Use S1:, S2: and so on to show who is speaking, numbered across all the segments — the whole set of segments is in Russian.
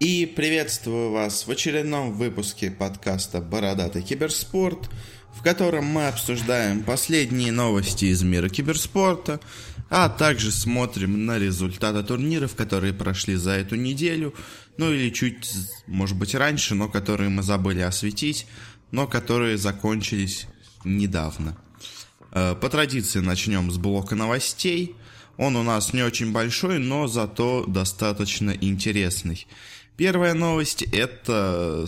S1: И приветствую вас в очередном выпуске подкаста «Бородатый киберспорт», в котором мы обсуждаем последние новости из мира киберспорта, а также смотрим на результаты турниров, которые прошли за эту неделю, ну или чуть, может быть, раньше, но которые мы забыли осветить, но которые закончились недавно. Э, по традиции начнем с блока новостей. Он у нас не очень большой, но зато достаточно интересный. Первая новость – это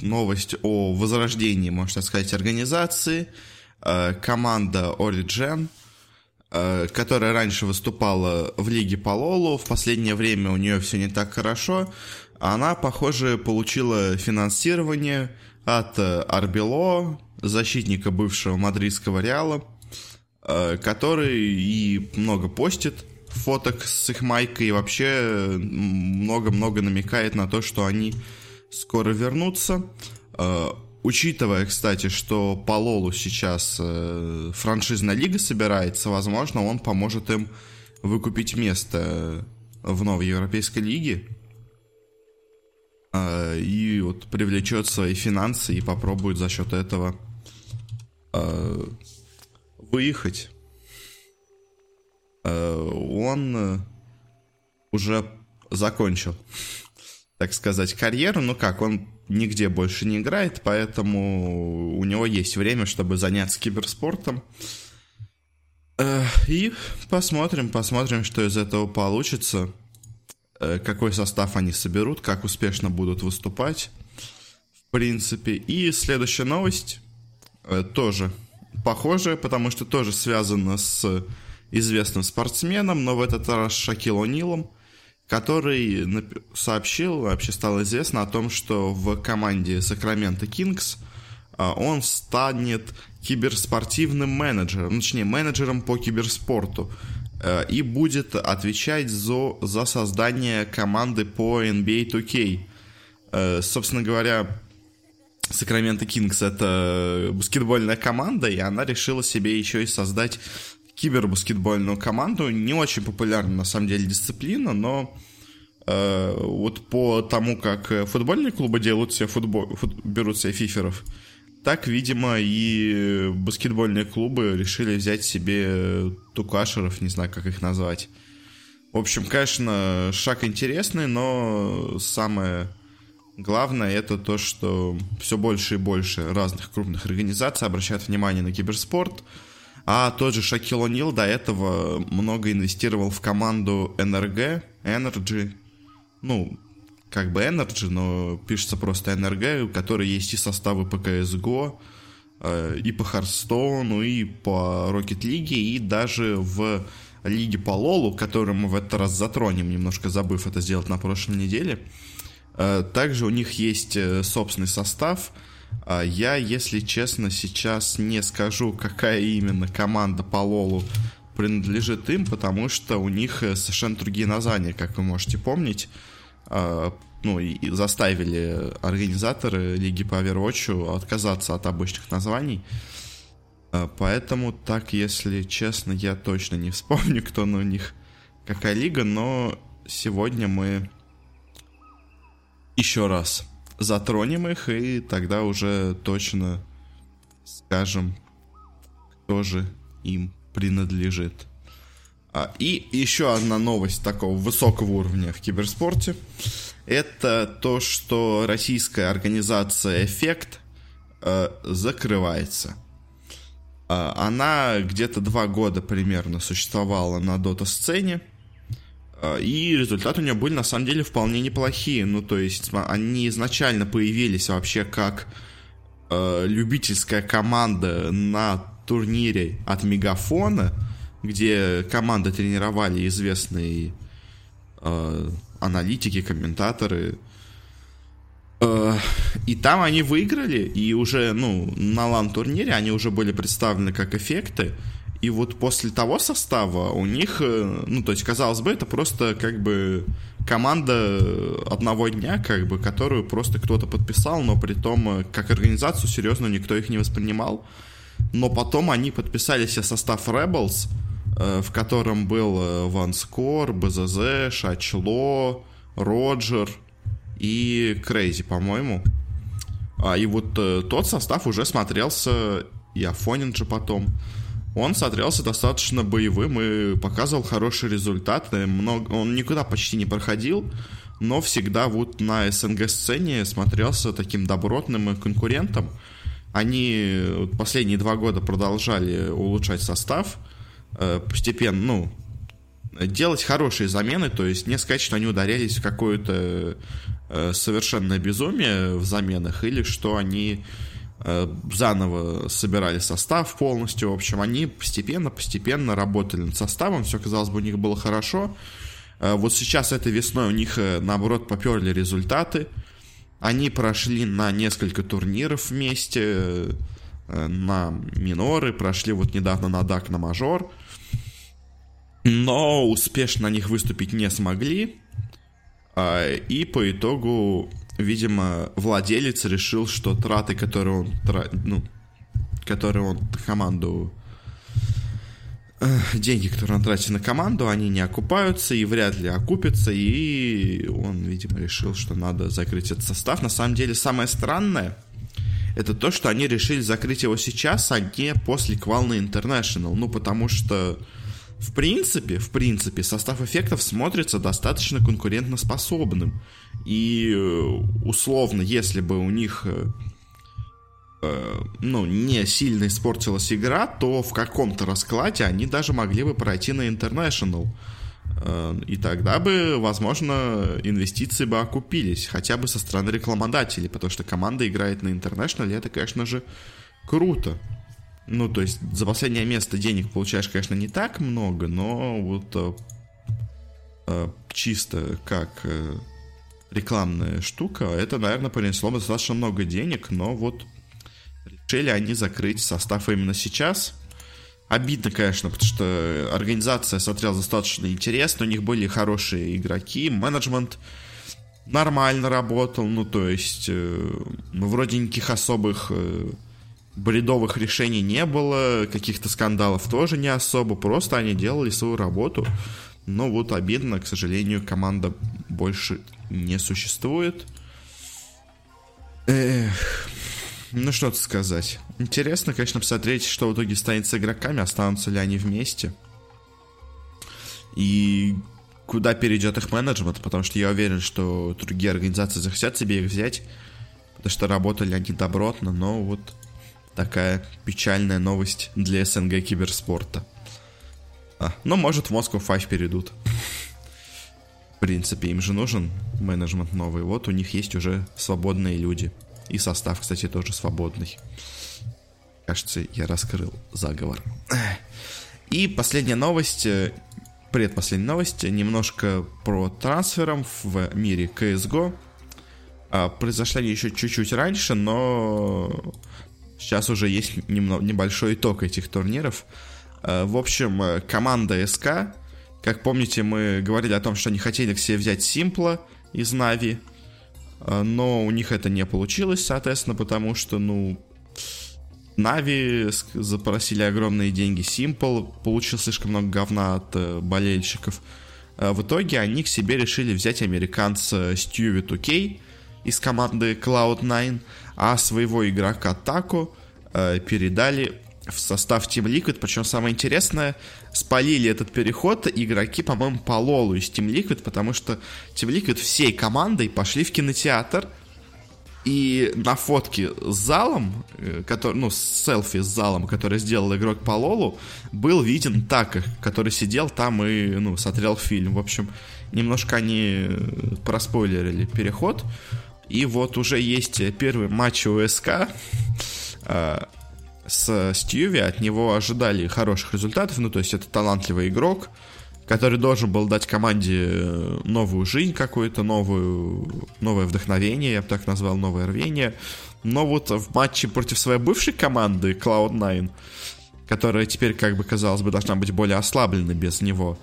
S1: новость о возрождении, можно сказать, организации. Э, команда Origin, э, которая раньше выступала в Лиге по Лолу, в последнее время у нее все не так хорошо. Она, похоже, получила финансирование от Арбело, защитника бывшего мадридского Реала, э, который и много постит фоток с их майкой и вообще много-много намекает на то, что они скоро вернутся. Э, учитывая, кстати, что по Лолу сейчас э, франшизная лига собирается, возможно, он поможет им выкупить место в новой европейской лиге э, и вот привлечет свои финансы и попробует за счет этого выехать Э, он э, уже закончил, так сказать, карьеру. Ну как, он нигде больше не играет, поэтому у него есть время, чтобы заняться киберспортом. Э, и посмотрим, посмотрим, что из этого получится. Какой состав они соберут, как успешно будут выступать. В принципе. И следующая новость тоже похожая, потому что тоже связана с известным спортсменом, но в этот раз Шакил О'Нилом, который сообщил, вообще стало известно о том, что в команде Сакраменто Кингс он станет киберспортивным менеджером, ну, точнее, менеджером по киберспорту а, и будет отвечать за, за создание команды по NBA 2K. А, собственно говоря, Сакраменто Кингс это баскетбольная команда, и она решила себе еще и создать кибербаскетбольную команду. Не очень популярна, на самом деле, дисциплина, но э, вот по тому, как футбольные клубы делают себе футбол, фут, берут себе фиферов, так, видимо, и баскетбольные клубы решили взять себе тукашеров, не знаю, как их назвать. В общем, конечно, шаг интересный, но самое главное это то, что все больше и больше разных крупных организаций обращают внимание на киберспорт – а тот же Шакил О'Нил до этого много инвестировал в команду NRG, Energy, ну, как бы Energy, но пишется просто NRG, у которой есть и составы по CSGO, э, и по Харстоуну, и по Rocket League, и даже в лиге по Лолу, которую мы в этот раз затронем, немножко забыв это сделать на прошлой неделе. Э, также у них есть э, собственный состав – я, если честно, сейчас не скажу, какая именно команда по Лолу принадлежит им, потому что у них э, совершенно другие названия, как вы можете помнить. А, ну, и заставили организаторы Лиги по Overwatch отказаться от обычных названий. А, поэтому так, если честно, я точно не вспомню, кто на них какая лига, но сегодня мы еще раз затронем их, и тогда уже точно скажем, кто же им принадлежит. А, и еще одна новость такого высокого уровня в киберспорте. Это то, что российская организация «Эффект» э, закрывается. Э, она где-то два года примерно существовала на дота-сцене. А, и результаты у нее были на самом деле вполне неплохие. Ну, то есть они изначально появились вообще как э, любительская команда на турнире от Мегафона, где команды тренировали известные э, аналитики, комментаторы. Э, и там они выиграли, и уже, ну, на лан-турнире они уже были представлены как эффекты. И вот после того состава у них, э, ну, то есть, казалось бы, это просто как бы команда одного дня, как бы, которую просто кто-то подписал, но при том, э, как организацию, серьезно, никто их не воспринимал. Но потом они подписали себе состав Rebels, э, в котором был Ван Скор, БЗЗ, Шачло, Роджер и Крейзи, по-моему. А, и вот тот состав уже смотрелся, и Афонин же потом, он смотрелся достаточно боевым и показывал хорошие результаты. Много, он никуда почти не проходил, но всегда вот на СНГ-сцене смотрелся таким добротным конкурентом. Они последние два года продолжали улучшать состав, э, постепенно, ну, делать хорошие замены, то есть не сказать, что они ударялись в какое-то э, совершенное безумие в заменах, или что они э, заново собирали состав полностью. В общем, они постепенно-постепенно работали над составом, все, казалось бы, у них было хорошо. Э, вот сейчас этой весной у них, э, наоборот, поперли результаты. Они прошли на несколько турниров вместе, э, на миноры, прошли вот недавно на дак на мажор но успешно на них выступить не смогли. А, и по итогу, видимо, владелец решил, что траты, которые он, ну, которые он команду деньги, которые он тратит на команду, они не окупаются и вряд ли окупятся, и он, видимо, решил, что надо закрыть этот состав. На самом деле, самое странное, это то, что они решили закрыть его сейчас, а не после Квалны International. Ну, потому что в принципе, в принципе, состав эффектов смотрится достаточно конкурентоспособным. И э, условно, если бы у них э, э, ну, не сильно испортилась игра, то в каком-то раскладе они даже могли бы пройти на International. И тогда бы, возможно, инвестиции бы окупились, хотя бы со стороны рекламодателей, потому что команда играет на International, и это, конечно же, круто. Ну, то есть за последнее место денег получаешь, конечно, не так много, но вот чисто как рекламная штука, это, наверное, принесло бы достаточно много денег, но вот решили они закрыть состав именно сейчас. Обидно, конечно, потому что организация смотрелась достаточно интересно, у них были хорошие игроки, менеджмент нормально работал, ну, то есть, э, вроде никаких особых э, бредовых решений не было, каких-то скандалов тоже не особо, просто они делали свою работу. Но вот обидно, к сожалению, команда больше не существует. Эх, ну что тут сказать. Интересно, конечно, посмотреть, что в итоге станет с игроками, останутся ли они вместе. И куда перейдет их менеджмент, потому что я уверен, что другие организации захотят себе их взять, потому что работали они добротно, но вот такая печальная новость для СНГ киберспорта. А, ну, может, в Москву 5 перейдут. В принципе, им же нужен менеджмент новый. Вот у них есть уже свободные люди. И состав, кстати, тоже свободный. Кажется, я раскрыл заговор. И последняя новость, э, предпоследняя новость, немножко про трансфером в мире CSGO. А, произошли они еще чуть-чуть раньше, но Сейчас уже есть небольшой итог этих турниров. Э, в общем, э, команда СК, как помните, мы говорили о том, что они хотели к себе взять Симпла из Нави, э, но у них это не получилось, соответственно, потому что, ну, Нави запросили огромные деньги, Симпл получил слишком много говна от болельщиков. В итоге они к себе решили взять американца Стьюви Тукей из команды Cloud9, а своего игрока Тако э, передали в состав Team Liquid. Причем самое интересное, спалили этот переход игроки, по-моему, по Лолу из Team Liquid, потому что Team Liquid всей командой пошли в кинотеатр, и на фотке с залом, э, который, ну, селфи с залом, который сделал игрок по Лолу, был виден Така, который сидел там и, ну, смотрел фильм. В общем, немножко они э, проспойлерили переход. И вот уже есть первый матч УСК э, с Стьюви. От него ожидали хороших результатов. Ну, то есть это талантливый игрок, который должен был дать команде э, новую жизнь какую-то, новую, новое вдохновение, я бы так назвал, новое рвение. Но вот в матче против своей бывшей команды Cloud9, которая теперь, как бы казалось бы, должна быть более ослаблена без него,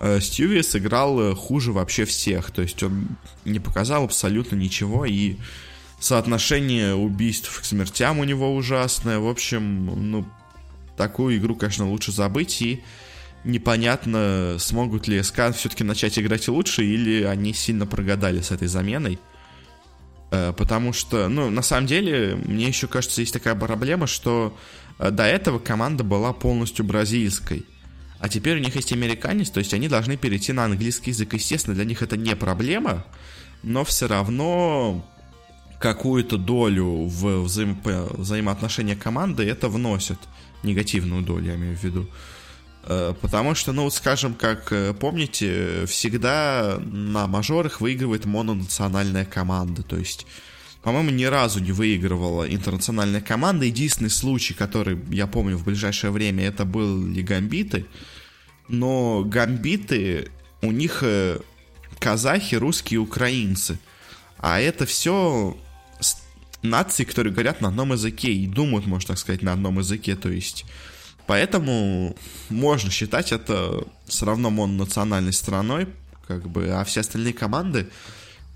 S1: Э, Стьюви сыграл э, хуже вообще всех. То есть он не показал абсолютно ничего. И соотношение убийств к смертям у него ужасное. В общем, ну, такую игру, конечно, лучше забыть. И непонятно, смогут ли СК все-таки начать играть лучше, или они сильно прогадали с этой заменой. Э, потому что, ну, на самом деле, мне еще кажется, есть такая проблема, что э, до этого команда была полностью бразильской. А теперь у них есть американец, то есть они должны перейти на английский язык. Естественно, для них это не проблема, но все равно какую-то долю в взаим... взаимоотношения команды это вносит. Негативную долю, я имею в виду. Э, потому что, ну, скажем, как э, помните, всегда на мажорах выигрывает мононациональная команда. То есть, по-моему, ни разу не выигрывала интернациональная команда. Единственный случай, который я помню в ближайшее время, это были гамбиты. Но гамбиты, у них э, казахи, русские, украинцы. А это все нации, которые говорят на одном языке и думают, можно так сказать, на одном языке. То есть Поэтому можно считать это все равно мононациональной страной, как бы, а все остальные команды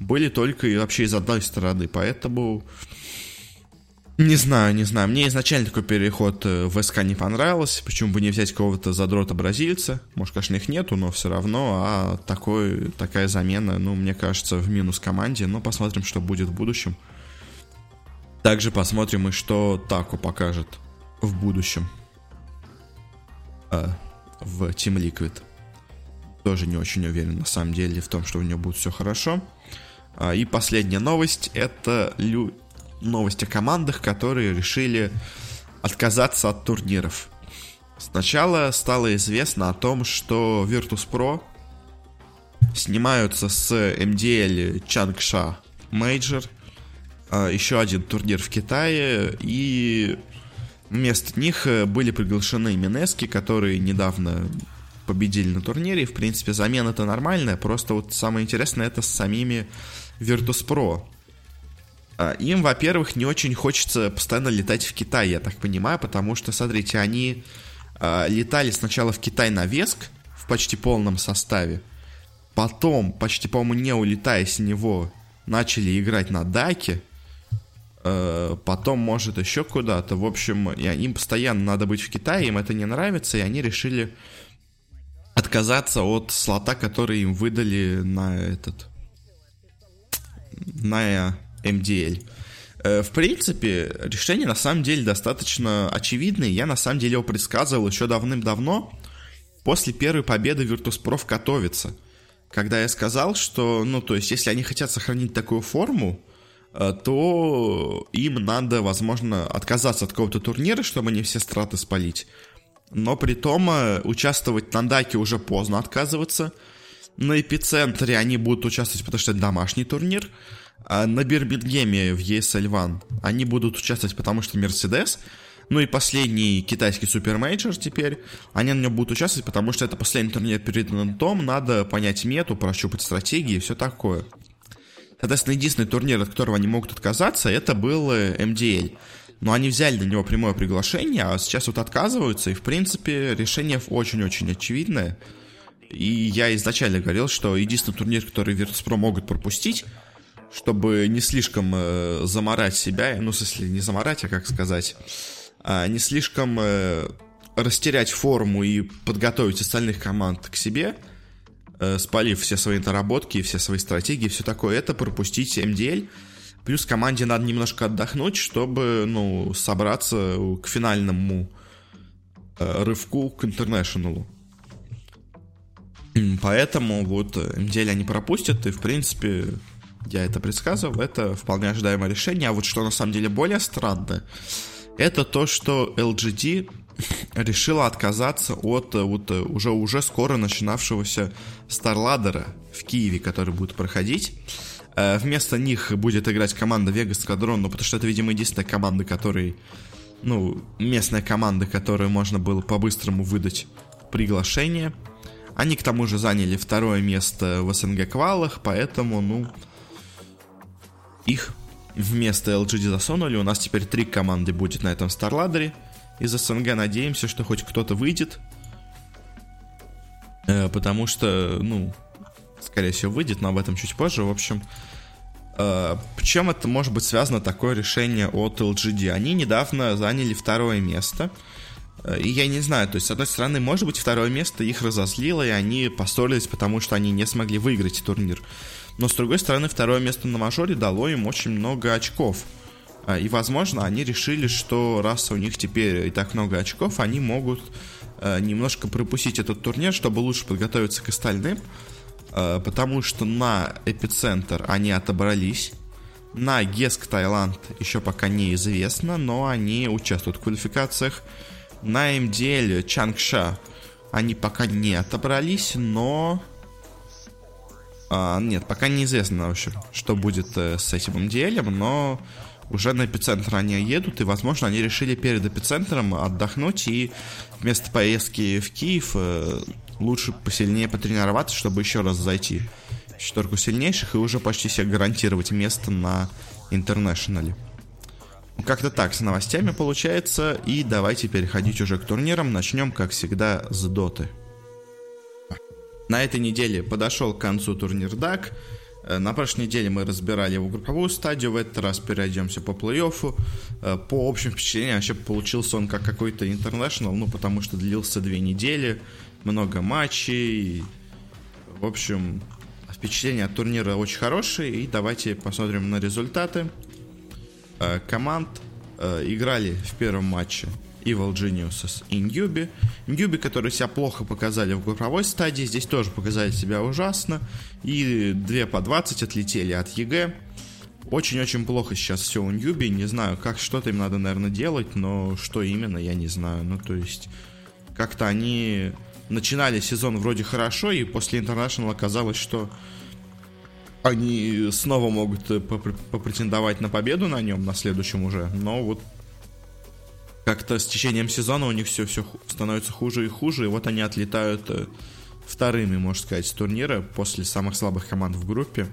S1: были только и вообще из одной стороны. Поэтому не знаю, не знаю. Мне изначально такой переход э, в СК не понравился. Почему бы не взять какого-то задрота бразильца? Может, конечно, их нету, но все равно. А такой, такая замена, ну, мне кажется, в минус команде. Но посмотрим, что будет в будущем. Также посмотрим и что Таку покажет в будущем в Team Liquid. Тоже не очень уверен на самом деле в том, что у него будет все хорошо. А, и последняя новость это лю... новость о командах, которые решили отказаться от турниров. Сначала стало известно о том, что Virtus.pro снимаются с MDL Changsha Major, еще один турнир в Китае, и Вместо них э, были приглашены Минески, которые недавно победили на турнире. В принципе, замена это нормальная. Просто вот самое интересное это с самими Virtus.pro. А, им, во-первых, не очень хочется постоянно летать в Китай, я так понимаю, потому что, смотрите, они э, летали сначала в Китай на Веск в почти полном составе, потом, почти, по-моему, не улетая с него, начали играть на Даке, потом, может, еще куда-то. В общем, им постоянно надо быть в Китае, им это не нравится, и они решили отказаться от слота, который им выдали на этот... на MDL. Э, в принципе, решение на самом деле достаточно очевидное. Я на самом деле его предсказывал еще давным-давно, после первой победы Virtus.pro в Катовице. Когда я сказал, что, ну, то есть, если они хотят сохранить такую форму, Э, то им надо, возможно, отказаться от какого-то турнира, чтобы не все страты спалить. Но при том э, участвовать на Даке уже поздно отказываться. На Эпицентре они будут участвовать, потому что это домашний турнир. А на Бирмингеме в ESL One они будут участвовать, потому что Мерседес. Ну и последний китайский супермейджор теперь. Они на нем будут участвовать, потому что это последний турнир перед Нантом. Надо понять мету, прощупать стратегии и все такое. Соответственно, единственный турнир, от которого они могут отказаться, это был MDL. Э, Но они взяли на него прямое приглашение, а сейчас вот отказываются, и, в принципе, решение очень-очень очевидное. И я изначально говорил, что единственный турнир, который Virtus.pro могут пропустить, чтобы не слишком э, заморать себя, ну, в смысле, не заморать, а как сказать, а не слишком э, растерять форму и подготовить остальных команд к себе – э, спалив все свои наработки, все свои стратегии, все такое, это пропустить MDL. Плюс команде надо немножко отдохнуть, чтобы, ну, собраться к финальному э, рывку к интернешнлу. Поэтому вот MDL они пропустят, и, в принципе, я это предсказывал, это вполне ожидаемое решение. А вот что на самом деле более странно, это то, что LGD решила отказаться от э, вот э, уже, уже скоро начинавшегося Старладера в Киеве, который будет проходить. Э, вместо них будет играть команда Vegas Squadron, ну, потому что это, видимо, единственная команда, которой, ну, местная команда, которую можно было по-быстрому выдать приглашение. Они, к тому же, заняли второе место в СНГ-квалах, поэтому, ну, их вместо LGD засунули. У нас теперь три команды будет на этом Старладере из СНГ надеемся, что хоть кто-то выйдет. Э, потому что, ну, скорее всего, выйдет, но об этом чуть позже. В общем, э, чем это может быть связано такое решение от LGD? Они недавно заняли второе место. Э, и я не знаю, то есть, с одной стороны, может быть, второе место их разозлило, и они поссорились, потому что они не смогли выиграть турнир. Но, с другой стороны, второе место на мажоре дало им очень много очков. А, и, возможно, они решили, что раз у них теперь и так много очков, они могут а, немножко пропустить этот турнир, чтобы лучше подготовиться к остальным. А, потому что на эпицентр они отобрались. На Геск Таиланд еще пока неизвестно, но они участвуют в квалификациях. На МДЛ Чангша они пока не отобрались, но а, нет, пока неизвестно, в общем, что будет э, с этим MDL, но уже на эпицентр они едут, и, возможно, они решили перед эпицентром отдохнуть и вместо поездки в Киев э, лучше посильнее потренироваться, чтобы еще раз зайти в четверку сильнейших и уже почти себе гарантировать место на интернешнале. Как-то так с новостями получается, и давайте переходить уже к турнирам. Начнем, как всегда, с доты. На этой неделе подошел к концу турнир DAC. Э, на прошлой неделе мы разбирали его групповую стадию, в этот раз перейдемся по плей-оффу. Э, по общим впечатлениям, вообще получился он как какой-то интернешнл, ну, потому что длился две недели, много матчей. В общем, впечатления от турнира очень хорошие, и давайте посмотрим на результаты. Э, команд играли в первом матче Evil Geniuses и Ньюби. Newbee, которые себя плохо показали в групповой стадии, здесь тоже показали себя ужасно. И 2 по 20 отлетели от EG. Очень-очень плохо сейчас все у Newbee. Не знаю, как что-то им надо, наверное, делать, но что именно, я не знаю. Ну, то есть, как-то они начинали сезон вроде хорошо, и после International оказалось, что они снова могут попретендовать на победу на нем, на следующем уже. Но вот как-то с течением сезона у них все, все становится хуже и хуже, и вот они отлетают э, вторыми, можно сказать, с турнира после самых слабых команд в группе.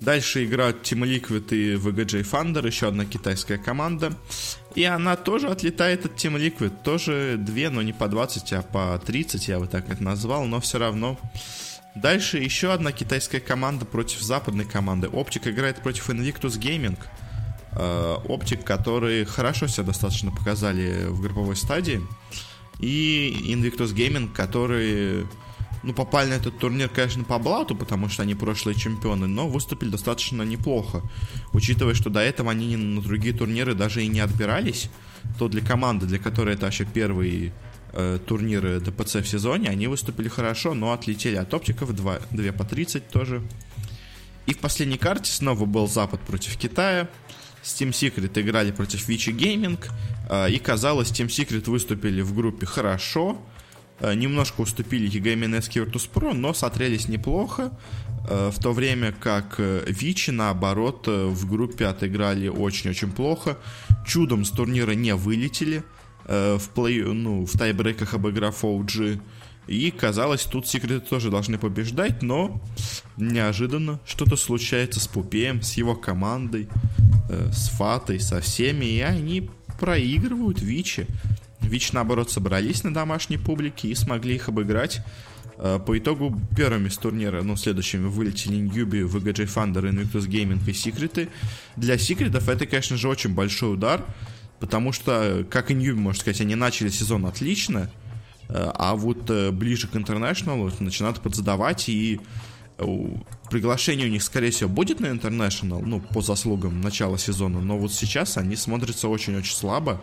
S1: Дальше играют Team Liquid и VGJ Thunder, еще одна китайская команда. И она тоже отлетает от Team Liquid. Тоже две, но не по 20, а по 30, я бы так это назвал, но все равно. Дальше еще одна китайская команда против западной команды. Оптик играет против Invictus Gaming. Э, оптик, которые хорошо себя достаточно показали в групповой стадии. И Invictus Gaming, которые ну, попали на этот турнир, конечно, по блату, потому что они прошлые чемпионы, но выступили достаточно неплохо. Учитывая, что до этого они на другие турниры даже и не отбирались, то для команды, для которой это вообще первые э, турниры ДПЦ в сезоне, они выступили хорошо, но отлетели от оптиков 2, 2 по 30 тоже. И в последней карте снова был Запад против Китая. Steam Secret играли против Вичи Gaming, э, и казалось, Steam Secret выступили в группе хорошо, э, немножко уступили EGMNS Virtus Pro, но смотрелись неплохо, э, в то время как Вичи, наоборот, в группе отыграли очень-очень плохо, чудом с турнира не вылетели, в, плей, ну, в тайбрейках обыграв OG, и казалось, тут секреты тоже должны побеждать, но неожиданно что-то случается с Пупеем, с его командой э, с Фатой, со всеми, и они проигрывают Вичи. Вич, наоборот, собрались на домашней публике и смогли их обыграть. Э, по итогу первыми с турнира, ну, следующими вылетели Ньюби, VGJ Thunder, Invictus Gaming и Секреты. Для Секретов это, конечно же, очень большой удар, потому что, как и Ньюби, можно сказать, они начали сезон отлично, а вот э, ближе к International начинают подзадавать и приглашение у них, скорее всего, будет на International, ну, по заслугам начала сезона, но вот сейчас они смотрятся очень-очень слабо.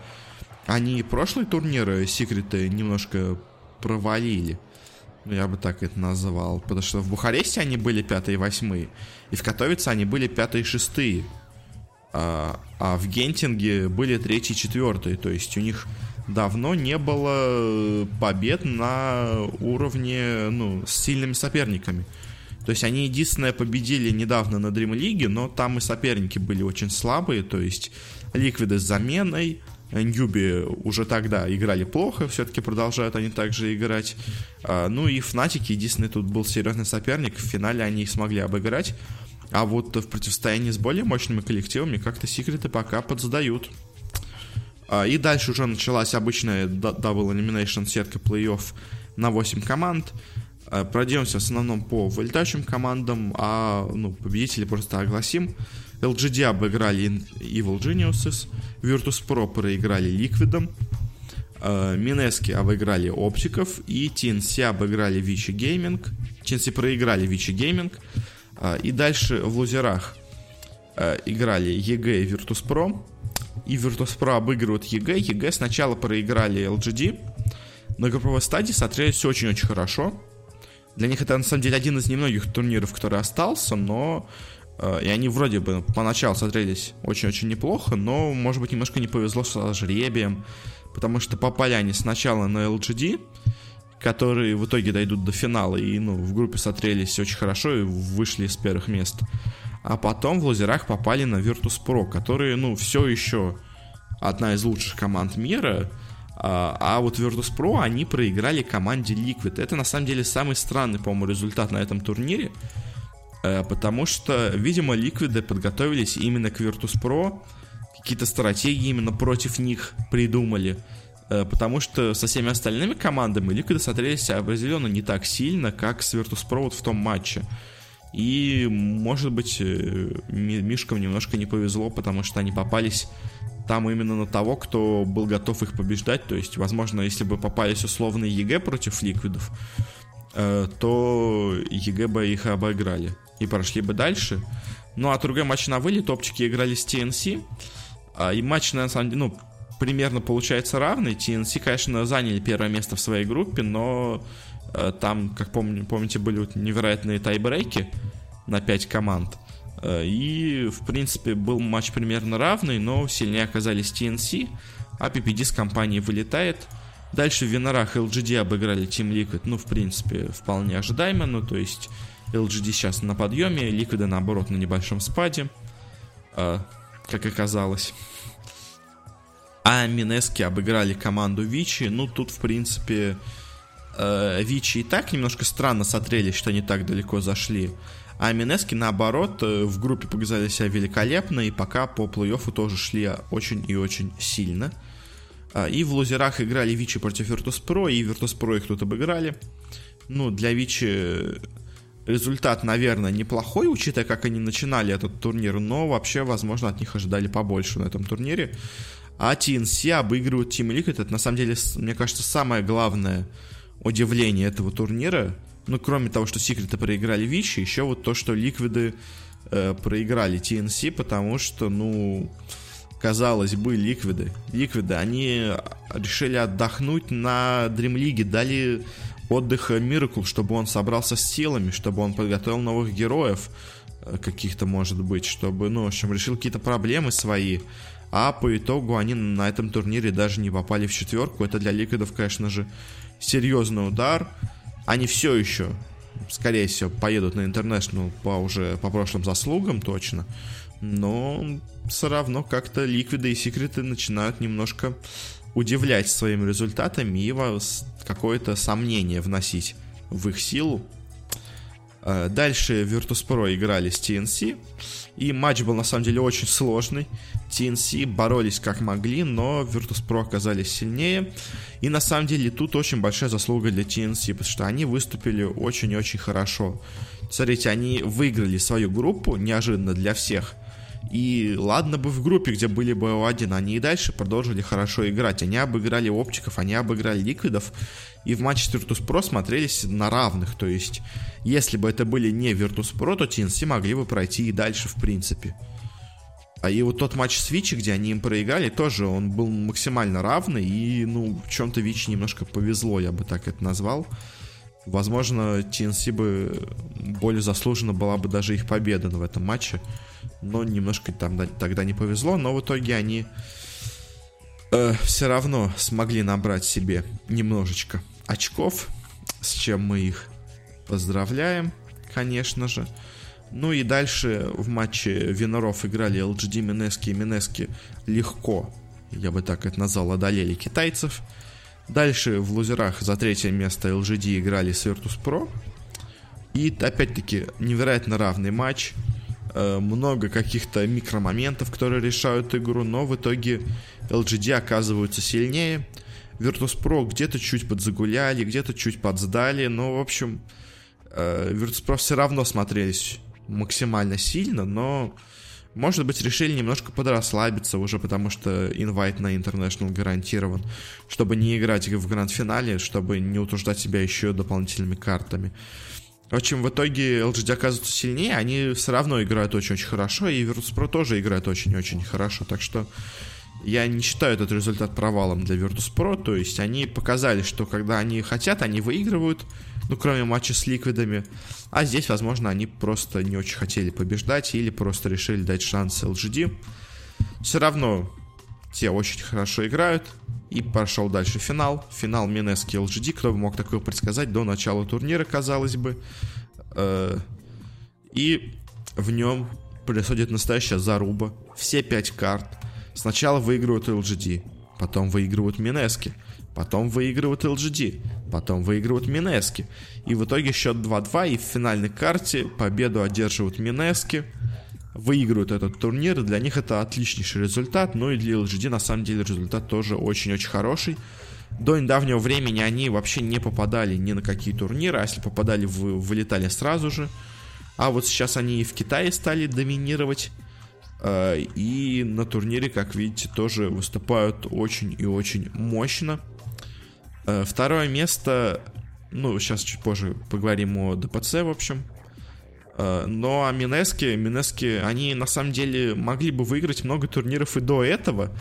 S1: Они прошлые турниры секреты немножко провалили. Ну, я бы так это назвал. Потому что в Бухаресте они были пятые и восьмые. И в Катовице они были пятые и шестые. А, а в Гентинге были третьи и четвертые. То есть у них давно не было побед на уровне, ну, с сильными соперниками. То есть они единственное победили недавно на Dream League, но там и соперники были очень слабые, то есть Ликвиды с заменой, Ньюби уже тогда играли плохо, все-таки продолжают они также играть. А, ну и Фнатики, единственный тут был серьезный соперник, в финале они их смогли обыграть. А вот в противостоянии с более мощными коллективами как-то секреты пока подзадают. А, и дальше уже началась обычная Double Elimination сетка плей-офф на 8 команд. Э, пройдемся в основном по вылетающим командам, а ну, победителей просто огласим. LGD обыграли Evil Geniuses, Virtus.pro проиграли Liquid, Минески обыграли Оптиков и TNC обыграли Vichy Gaming. TNC проиграли Vichy Gaming. А, и дальше в лузерах а, играли EG и Virtus.pro. И Virtus.pro обыгрывают EG. EG сначала проиграли LGD. На групповой стадии смотрелись очень-очень хорошо. Для них это на самом деле один из немногих турниров, который остался, но э, и они вроде бы поначалу смотрелись очень-очень неплохо, но, может быть, немножко не повезло со жребием, потому что попали они сначала на LGD, которые в итоге дойдут до финала и ну, в группе смотрелись очень хорошо и вышли с первых мест. А потом в лазерах попали на Virtus.pro, которые, ну, все еще одна из лучших команд мира, а, а вот Virtus.pro они проиграли команде Liquid. Это на самом деле самый странный, по-моему, результат на этом турнире. Э, потому что, видимо, Liquid подготовились именно к Virtus.pro. Какие-то стратегии именно против них придумали. Э, потому что со всеми остальными командами Liquid смотрелись определенно не так сильно, как с Virtus.pro вот в том матче. И, может быть, э, Мишкам немножко не повезло, потому что они попались там именно на того, кто был готов их побеждать. То есть, возможно, если бы попались условные EG против Liquid ов, э, то EG бы их обыграли и прошли бы дальше. Ну, а другой матч на вылет, топчики играли с TNC. А, и матч, на самом деле, ну, примерно получается равный. TNC, конечно, заняли первое место в своей группе, но там, как помню, помните, были вот невероятные тайбрейки на 5 команд. Э, и, в принципе, был матч примерно равный, но сильнее оказались TNC, а PPD с компанией вылетает. Дальше в Винорах LGD обыграли Team Liquid, ну, в принципе, вполне ожидаемо, ну, то есть LGD сейчас на подъеме, Liquid, наоборот, на небольшом спаде, э, как оказалось. А Минески обыграли команду Вичи, ну, тут, в принципе, э, Вичи и так немножко странно смотрелись, что они так далеко зашли. А Минески, наоборот, э, в группе показали себя великолепно, и пока по плей-оффу тоже шли очень и очень сильно. А, и в лузерах играли Вичи против Virtus.pro, и Virtus.pro их тут обыграли. Ну, для Вичи результат, наверное, неплохой, учитывая, как они начинали этот турнир, но вообще, возможно, от них ожидали побольше на этом турнире. А TNC обыгрывают Team Liquid, это на самом деле, мне кажется, самое главное удивление этого турнира – ну, кроме того, что секреты проиграли Вичи, еще вот то, что Ликвиды э, проиграли TNC, потому что, ну, казалось бы, Ликвиды, Ликвиды, они решили отдохнуть на League, дали отдых Миракл, чтобы он собрался с силами, чтобы он подготовил новых героев э, каких-то, может быть, чтобы, ну, в общем, решил какие-то проблемы свои. А по итогу они на этом турнире даже не попали в четверку. Это для Ликвидов, конечно же, серьезный удар они все еще, скорее всего, поедут на International по уже по прошлым заслугам точно. Но все равно как-то ликвиды и секреты начинают немножко удивлять своими результатами и какое-то сомнение вносить в их силу. Э, дальше Virtus.pro играли с TNC. И матч был на самом деле очень сложный. TNC боролись как могли, но Virtus.pro оказались сильнее. И на самом деле тут очень большая заслуга для TNC, потому что они выступили очень и очень хорошо. Смотрите, они выиграли свою группу неожиданно для всех. И ладно бы в группе, где были бы 1 они и дальше продолжили хорошо играть. Они обыграли оптиков, они обыграли ликвидов. И в матче с Virtus.pro смотрелись на равных. То есть, если бы это были не Virtus.pro, то TNC могли бы пройти и дальше, в принципе. А и вот тот матч с Вичи, где они им проиграли, тоже он был максимально равный. И, ну, в чем-то Вичи немножко повезло, я бы так это назвал. Возможно, TNC бы более заслуженно была бы даже их победа в этом матче. Но немножко там тогда не повезло. Но в итоге они э, все равно смогли набрать себе немножечко очков. С чем мы их поздравляем, конечно же. Ну и дальше в матче Виноров играли LGD Минески и Минески легко, я бы так это назвал, одолели китайцев. Дальше в лузерах за третье место LGD играли с Virtus.pro. И опять-таки невероятно равный матч. Э, много каких-то микромоментов, которые решают игру, но в итоге LGD оказываются сильнее. Virtus.pro где-то чуть подзагуляли, где-то чуть подсдали, но, в общем, э, Virtus.pro все равно смотрелись максимально сильно, но, может быть, решили немножко подрасслабиться уже, потому что инвайт на International гарантирован, чтобы не играть в гранд-финале, чтобы не утруждать себя еще дополнительными картами. В общем, в итоге LGD оказываются сильнее, они все равно играют очень-очень хорошо, и Virtus.pro тоже играет очень-очень хорошо, так что я не считаю этот результат провалом для Virtus.pro, то есть они показали, что когда они хотят, они выигрывают, ну, кроме матча с Ликвидами, а здесь, возможно, они просто не очень хотели побеждать или просто решили дать шанс LGD. Все равно те очень хорошо играют, и пошел дальше финал. Финал Минески LGD. Кто бы мог такое предсказать до начала турнира, казалось бы. Э, и в нем происходит настоящая заруба. Все пять карт. Сначала выигрывают LGD, потом выигрывают Минески, потом выигрывают LGD, потом выигрывают Минески. И в итоге счет 2-2, и в финальной карте победу одерживают Минески выигрывают этот турнир. Для них это отличнейший результат. Ну и для LGD на самом деле результат тоже очень-очень хороший. До недавнего времени они вообще не попадали ни на какие турниры, а если попадали, вы, вылетали сразу же. А вот сейчас они и в Китае стали доминировать. Э, и на турнире, как видите, тоже выступают очень и очень мощно. Э, второе место, ну, сейчас чуть позже поговорим о ДПЦ, в общем. Э, но а Минески, Минески, они на самом деле могли бы выиграть много турниров и до этого,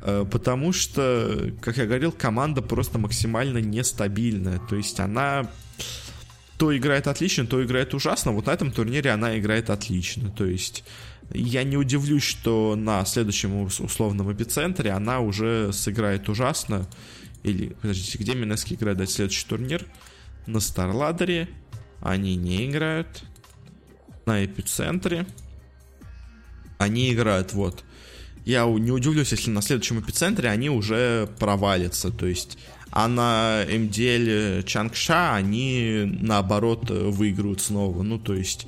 S1: потому что, как я говорил, команда просто максимально нестабильная. То есть она то играет отлично, то играет ужасно. Вот на этом турнире она играет отлично. То есть я не удивлюсь, что на следующем условном эпицентре она уже сыграет ужасно. Или, подождите, где Минески играет дать следующий турнир? На Старладере они не играют на эпицентре. Они играют вот. Я не удивлюсь, если на следующем эпицентре они уже провалятся. То есть, а на MDL Changsha они наоборот выиграют снова. Ну, то есть,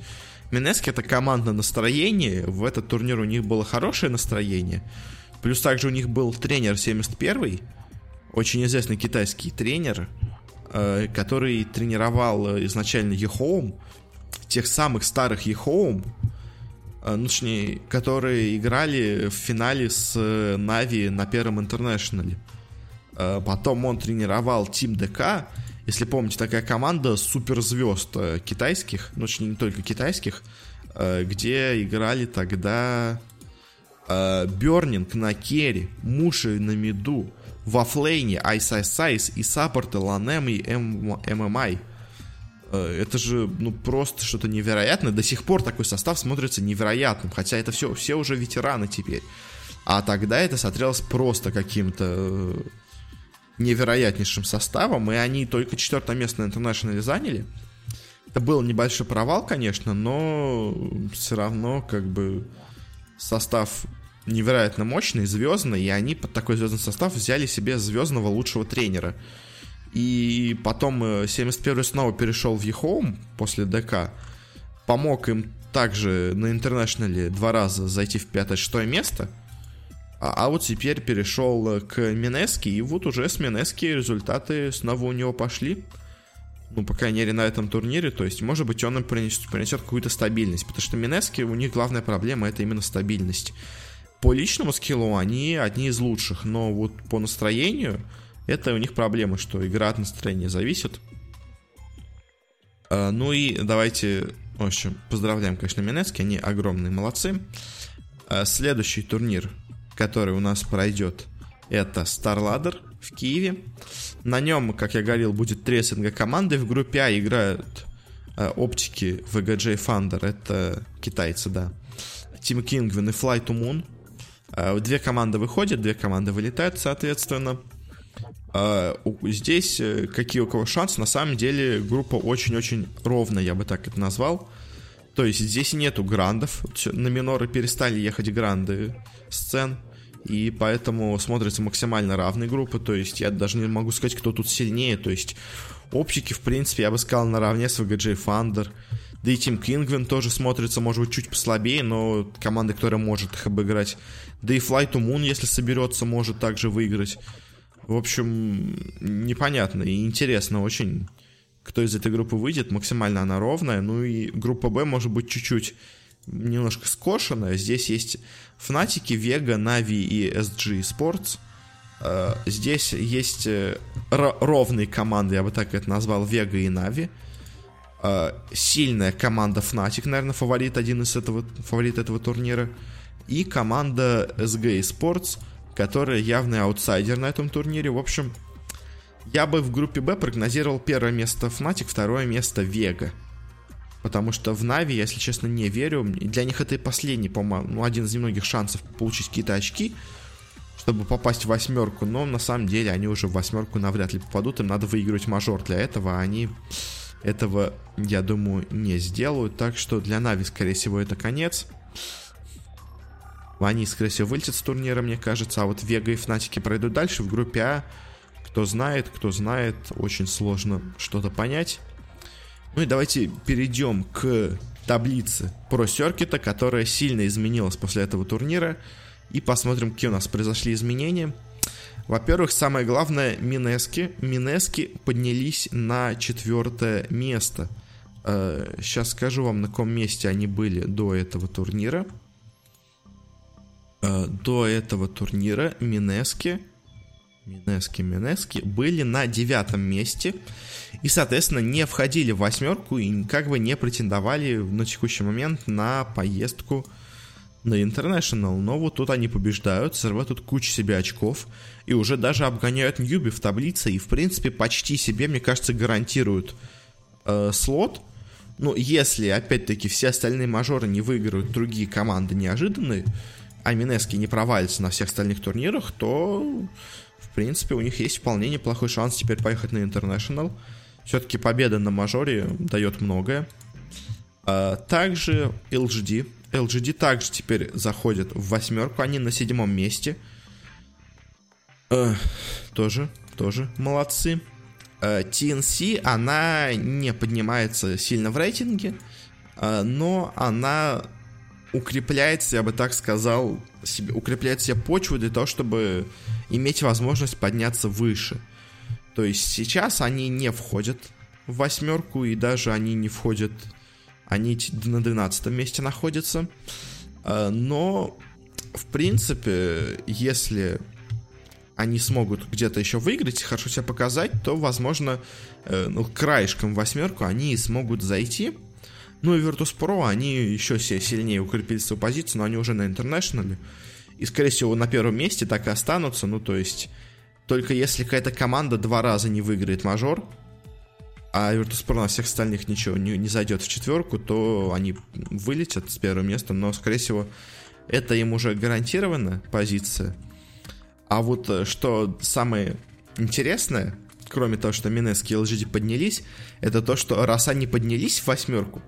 S1: Mineski это командное настроение. В этот турнир у них было хорошее настроение. Плюс также у них был тренер 71 очень известный китайский тренер, э, который тренировал изначально EHOME тех самых старых EHOME, э, ну, точнее, которые играли в финале с Na'Vi на первом International е. Э, потом он тренировал Team DK, если помните, такая команда суперзвезд э, китайских, ну, точнее, не только китайских, где играли тогда BurNIng на carry, Mushi на mid у, в offlane е iceiceice и саппорты LaNm и MMY. Э, это же, ну, просто что-то невероятное. До сих пор такой состав смотрится невероятным, хотя это все, все уже ветераны теперь. А тогда это смотрелось просто каким-то э, невероятнейшим составом, и они только четвертое место на интернешнале заняли. Это был небольшой провал, конечно, но все равно как бы состав невероятно мощный, звездный, и они под такой звездный состав взяли себе звездного лучшего тренера. И потом 71-й э, снова перешел в eHome после ДК. Помог им также на интернешнале два раза зайти в пятое-шестое место. А, а вот теперь перешел к Минески, и вот уже с Минески результаты снова у него пошли. Ну, по крайней мере, на этом турнире. То есть, может быть, он им принесет, принесет какую-то стабильность. Потому что Минески, у них главная проблема это именно стабильность. По личному скиллу они одни из лучших, но вот по настроению это у них проблема, что игра от настроения зависит. А, ну и давайте, в общем, поздравляем, конечно, Минецки, они огромные молодцы. А, следующий турнир, который у нас пройдет, это StarLadder в Киеве. На нем, как я говорил, будет три СНГ команды. В группе А играют а, оптики VGJ Thunder, это китайцы, да. Team Kingwin и Fly to Moon. Две команды выходят, две команды вылетают, соответственно. А, здесь э, какие у кого шансы? На самом деле группа очень-очень ровная, я бы так это назвал. То есть здесь нету грандов. На миноры перестали ехать гранды сцен. И поэтому смотрятся максимально равные группы. То есть я даже не могу сказать, кто тут сильнее. То есть оптики, в принципе, я бы сказал, наравне с VGJ Thunder. Да и Team Kingwin тоже смотрится, может быть, чуть послабее, но команда, которая может их обыграть. Да и Fly to Moon, если соберется, может также выиграть. В общем, непонятно и интересно очень, кто из этой группы выйдет. Максимально она ровная. Ну и группа Б может быть чуть-чуть немножко скошенная. Здесь есть Фнатики, Вега, Нави и SG Sports. Э, здесь есть э, ровные команды, я бы так это назвал, Вега и Нави. э, сильная команда Fnatic, наверное, фаворит один из этого, фаворит этого турнира, и команда SG Sports, которая явный аутсайдер на этом турнире. В общем, я бы в группе Б прогнозировал первое место Fnatic, второе место Vega. Потому что в Na'Vi, если честно, не верю. Для них это и последний, по-моему, ну, один из немногих шансов получить какие-то очки, чтобы попасть в восьмерку. Но на самом деле они уже в восьмерку навряд ли попадут. Им надо выиграть мажор для этого. А они этого, я думаю, не сделают. Так что для Na'Vi, скорее всего, это конец. Они, скорее всего, вылетят с турнира, мне кажется. А вот Вега и Фнатики пройдут дальше в группе А. Кто знает, кто знает, очень сложно что-то понять. Ну и давайте перейдем к таблице про Серкита, которая сильно изменилась после этого турнира. И посмотрим, какие у нас произошли изменения. Во-первых, самое главное, Минески. Минески поднялись на четвертое место. Сейчас э, скажу вам, на каком месте они были до этого турнира. Э, до этого турнира Минески Минески, Минески были на девятом месте и, соответственно, не входили в восьмерку и как бы не претендовали на текущий момент на поездку на International. Но вот тут они побеждают, сорвают тут кучу себе очков и уже даже обгоняют Ньюби в таблице и, в принципе, почти себе, мне кажется, гарантируют э, слот. Ну, если, опять-таки, все остальные мажоры не выиграют другие команды неожиданные, а Минески не провалится на всех остальных турнирах, то в принципе, у них есть вполне неплохой шанс теперь поехать на International. Все-таки победа на мажоре дает многое. А, также LGD. LGD также теперь заходит в восьмерку. Они на седьмом месте. А, тоже, тоже молодцы. TNC, она не поднимается сильно в рейтинге, но она укрепляется, я бы так сказал, себе, укрепляет себе почву для того, чтобы иметь возможность подняться выше. То есть сейчас они не входят в восьмерку, и даже они не входят, они на 12 месте находятся. А, но, в принципе, если они смогут где-то еще выиграть, хорошо себя показать, то, возможно, э, ну, краешком восьмерку они смогут зайти. Ну и Virtus.pro, они еще сильнее укрепили свою позицию, но они уже на интернешнале. И, скорее всего, на первом месте так и останутся. Ну, то есть, только если какая-то команда два раза не выиграет мажор, а Virtus.pro на всех остальных ничего не, не зайдет в четверку, то они вылетят с первого места. Но, скорее всего, это им уже гарантированная позиция. А вот э, что самое интересное, кроме того, что Mineski и LGD поднялись, это то, что раз они поднялись в восьмерку,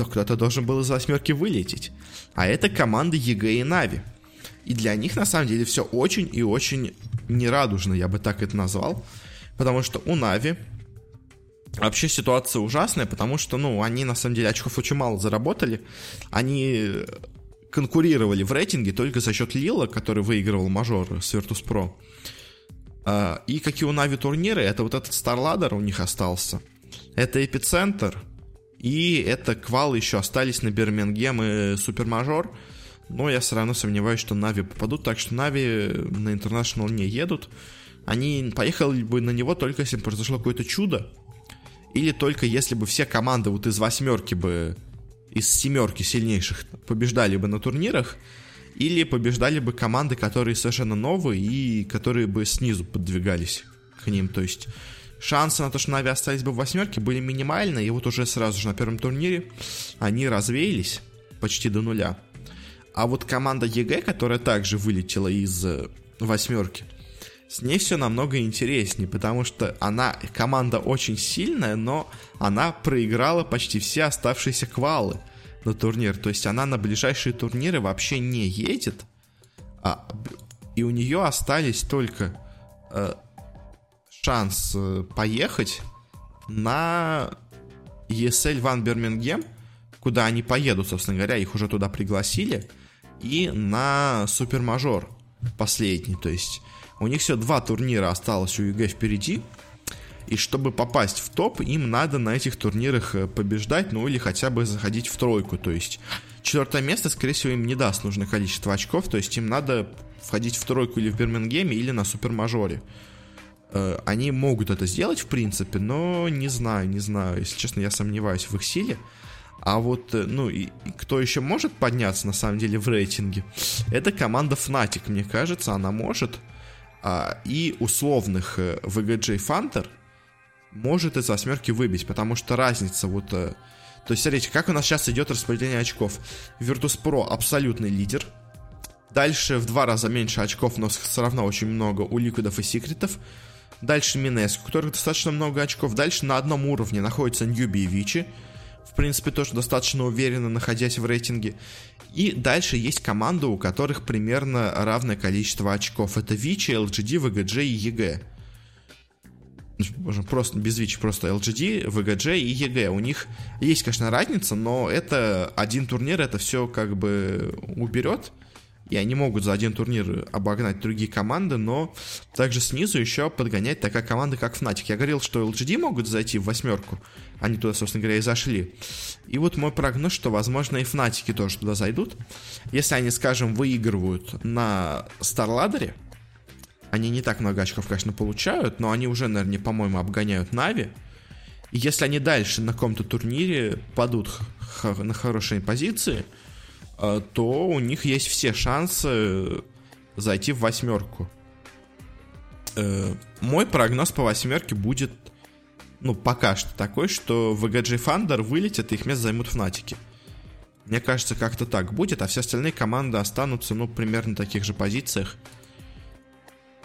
S1: то кто-то должен был из восьмерки вылететь. А это команда EG и Na'Vi. И для них, на самом деле, все очень и очень нерадужно, я бы так это назвал. Потому что у Na'Vi вообще ситуация ужасная, потому что, ну, они, на самом деле, очков очень мало заработали. Они конкурировали в рейтинге только за счет Лила, который выигрывал мажор с Virtus.pro. А, и какие у Нави турниры, это вот этот Старладер у них остался. Это Эпицентр, и это квалы еще остались на Бирмингем и Супермажор. Но я все равно сомневаюсь, что Нави попадут. Так что Нави на International не едут. Они поехали бы на него только если бы произошло какое-то чудо. Или только если бы все команды вот из восьмерки бы, из семерки сильнейших побеждали бы на турнирах. Или побеждали бы команды, которые совершенно новые и которые бы снизу подвигались к ним. То есть шансы на то, что Na'Vi остались бы в восьмерке, были минимальны, и вот уже сразу же на первом турнире они развеялись почти до нуля. А вот команда EG, которая также вылетела из э, восьмерки, с ней все намного интереснее, потому что она, команда очень сильная, но она проиграла почти все оставшиеся квалы на турнир. То есть она на ближайшие турниры вообще не едет, а, и у нее остались только э, шанс э, поехать на ESL One Birmingham, куда они поедут, собственно говоря, их уже туда пригласили, и на Supermajor последний, то есть у них все два турнира осталось у EG впереди, и чтобы попасть в топ, им надо на этих турнирах э, побеждать, ну или хотя бы заходить в тройку, то есть четвертое место, скорее всего, им не даст нужное количество очков, то есть им надо входить в тройку или в Бирмингеме, или на Супермажоре. Э, они могут это сделать, в принципе, но не знаю, не знаю. Если честно, я сомневаюсь в их силе. А вот, э, ну, и, и кто еще может подняться, на самом деле, в рейтинге, это команда Fnatic, мне кажется, она может. А, и условных э, VGJ Фантер может из восьмерки выбить, потому что разница вот... То есть, смотрите, как у нас сейчас идет распределение очков. Virtus.pro абсолютный лидер. Дальше в два раза меньше очков, но все равно очень много у ликвидов и секретов. Дальше Минес, у которых достаточно много очков. Дальше на одном уровне находятся Ньюби и Вичи. В принципе, тоже достаточно уверенно, находясь в рейтинге. И дальше есть команды, у которых примерно равное количество очков. Это Вичи, LGD, VGJ и EG. Просто без Вичи, просто LGD, VGJ и EG. У них есть, конечно, разница, но это один турнир, это все как бы уберет и они могут за один турнир обогнать другие команды, но также снизу еще подгонять такая команда, как Fnatic. Я говорил, что LGD могут зайти в восьмерку, они туда, собственно говоря, и зашли. И вот мой прогноз, что, возможно, и Fnatic тоже туда зайдут. Если они, скажем, выигрывают на Старладере, они не так много очков, конечно, получают, но они уже, наверное, по-моему, обгоняют Нави. И если они дальше на каком-то турнире падут на хорошие позиции, то у них есть все шансы зайти в восьмерку. Э, мой прогноз по восьмерке будет, ну, пока что такой, что VGG Thunder вылетят, и их место займут Фнатики. Мне кажется, как-то так будет, а все остальные команды останутся, ну, примерно в таких же позициях.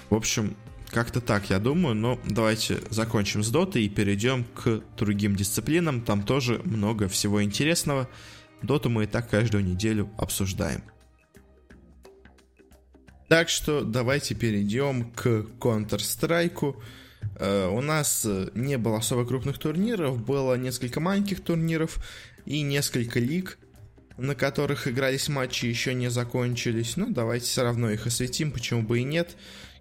S1: В общем, как-то так, я думаю, но давайте закончим с дотой и перейдем к другим дисциплинам. Там тоже много всего интересного. Доту мы и так каждую неделю обсуждаем. Так что давайте перейдем к Counter-Strike. Uh, у нас э, не было особо крупных турниров, было несколько маленьких турниров и несколько лиг, на которых игрались матчи, еще не закончились. Ну, давайте все равно их осветим, почему бы и нет.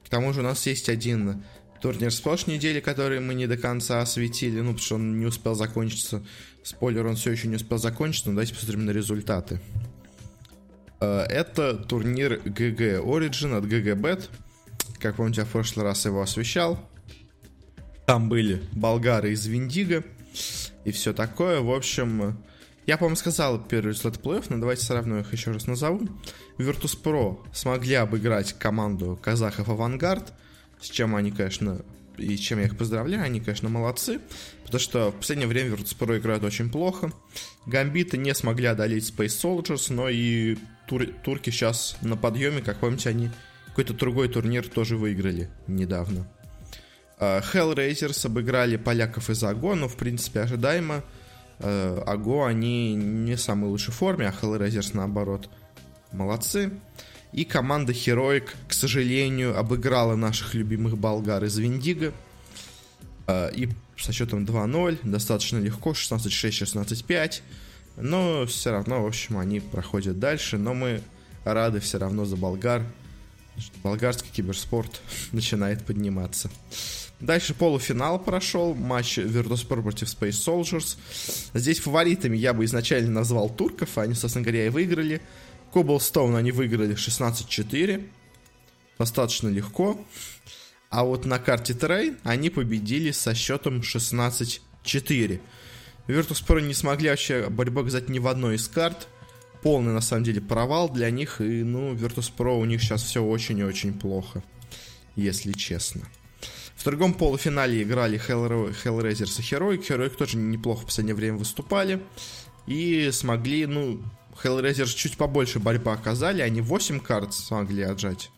S1: К тому же у нас есть один турнир с прошлой недели, который мы не до конца осветили, ну, потому что он не успел закончиться. Спойлер, он все еще не успел закончиться, но давайте посмотрим на результаты. Э, это турнир GG Origin от GGBet. Как помните, я в прошлый раз его освещал. Там были болгары из Виндиго и все такое. В общем, я, по-моему, сказал первый результат плей-офф, но давайте все равно их еще раз назову. Virtus.pro смогли обыграть команду казахов Авангард, с чем они, конечно, и чем я их поздравляю, они, конечно, молодцы, потому что в последнее время Virtus.pro играют очень плохо. Гамбиты не смогли одолеть Space Soldiers, но и тур турки сейчас на подъеме, как помните, они какой-то другой турнир тоже выиграли недавно. Uh, Hellraisers обыграли поляков из АГО, но, в принципе, ожидаемо. Uh, АГО, они не в самой лучшей форме, а Hellraisers, наоборот, молодцы. И команда Heroic, к сожалению, обыграла наших любимых болгар из Виндиго. А, и со счетом 2-0, достаточно легко, 16-6, 16-5. Но все равно, в общем, они проходят дальше. Но мы рады все равно за болгар. Болгарский киберспорт начинает подниматься. Дальше полуфинал прошел, матч Virtus.pro против Space Soldiers. Здесь фаворитами я бы изначально назвал турков, а они, собственно говоря, и выиграли. Cobblestone они выиграли 16-4. Достаточно легко. А вот на карте Train они победили со счетом 16-4. Virtus.pro не смогли вообще борьбу показать ни в одной из карт. Полный, на самом деле, провал для них. И, ну, Virtus.pro у них сейчас все очень и очень плохо. Если честно. В другом полуфинале играли Hellraisers и Heroic. Heroic тоже неплохо в последнее время выступали. И смогли, ну, Hellraisers чуть побольше борьбы оказали, они 8 карт смогли отжать,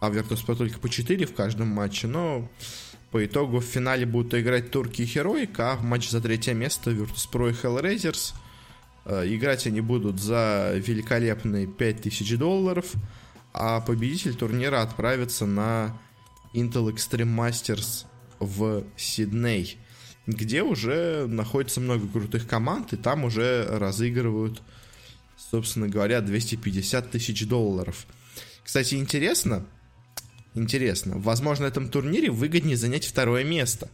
S1: а Virtus.pro только по 4 в каждом матче, но по итогу в финале будут играть турки и Heroic, а в матче за третье место Virtus.pro и Hellraisers. Э, играть они будут за великолепные 5000 долларов, а победитель турнира отправится на Intel Extreme Masters в Сидней, где уже находится много крутых команд, и там уже разыгрывают собственно говоря, 250 тысяч долларов. Кстати, интересно, интересно, возможно, на этом турнире выгоднее занять второе место.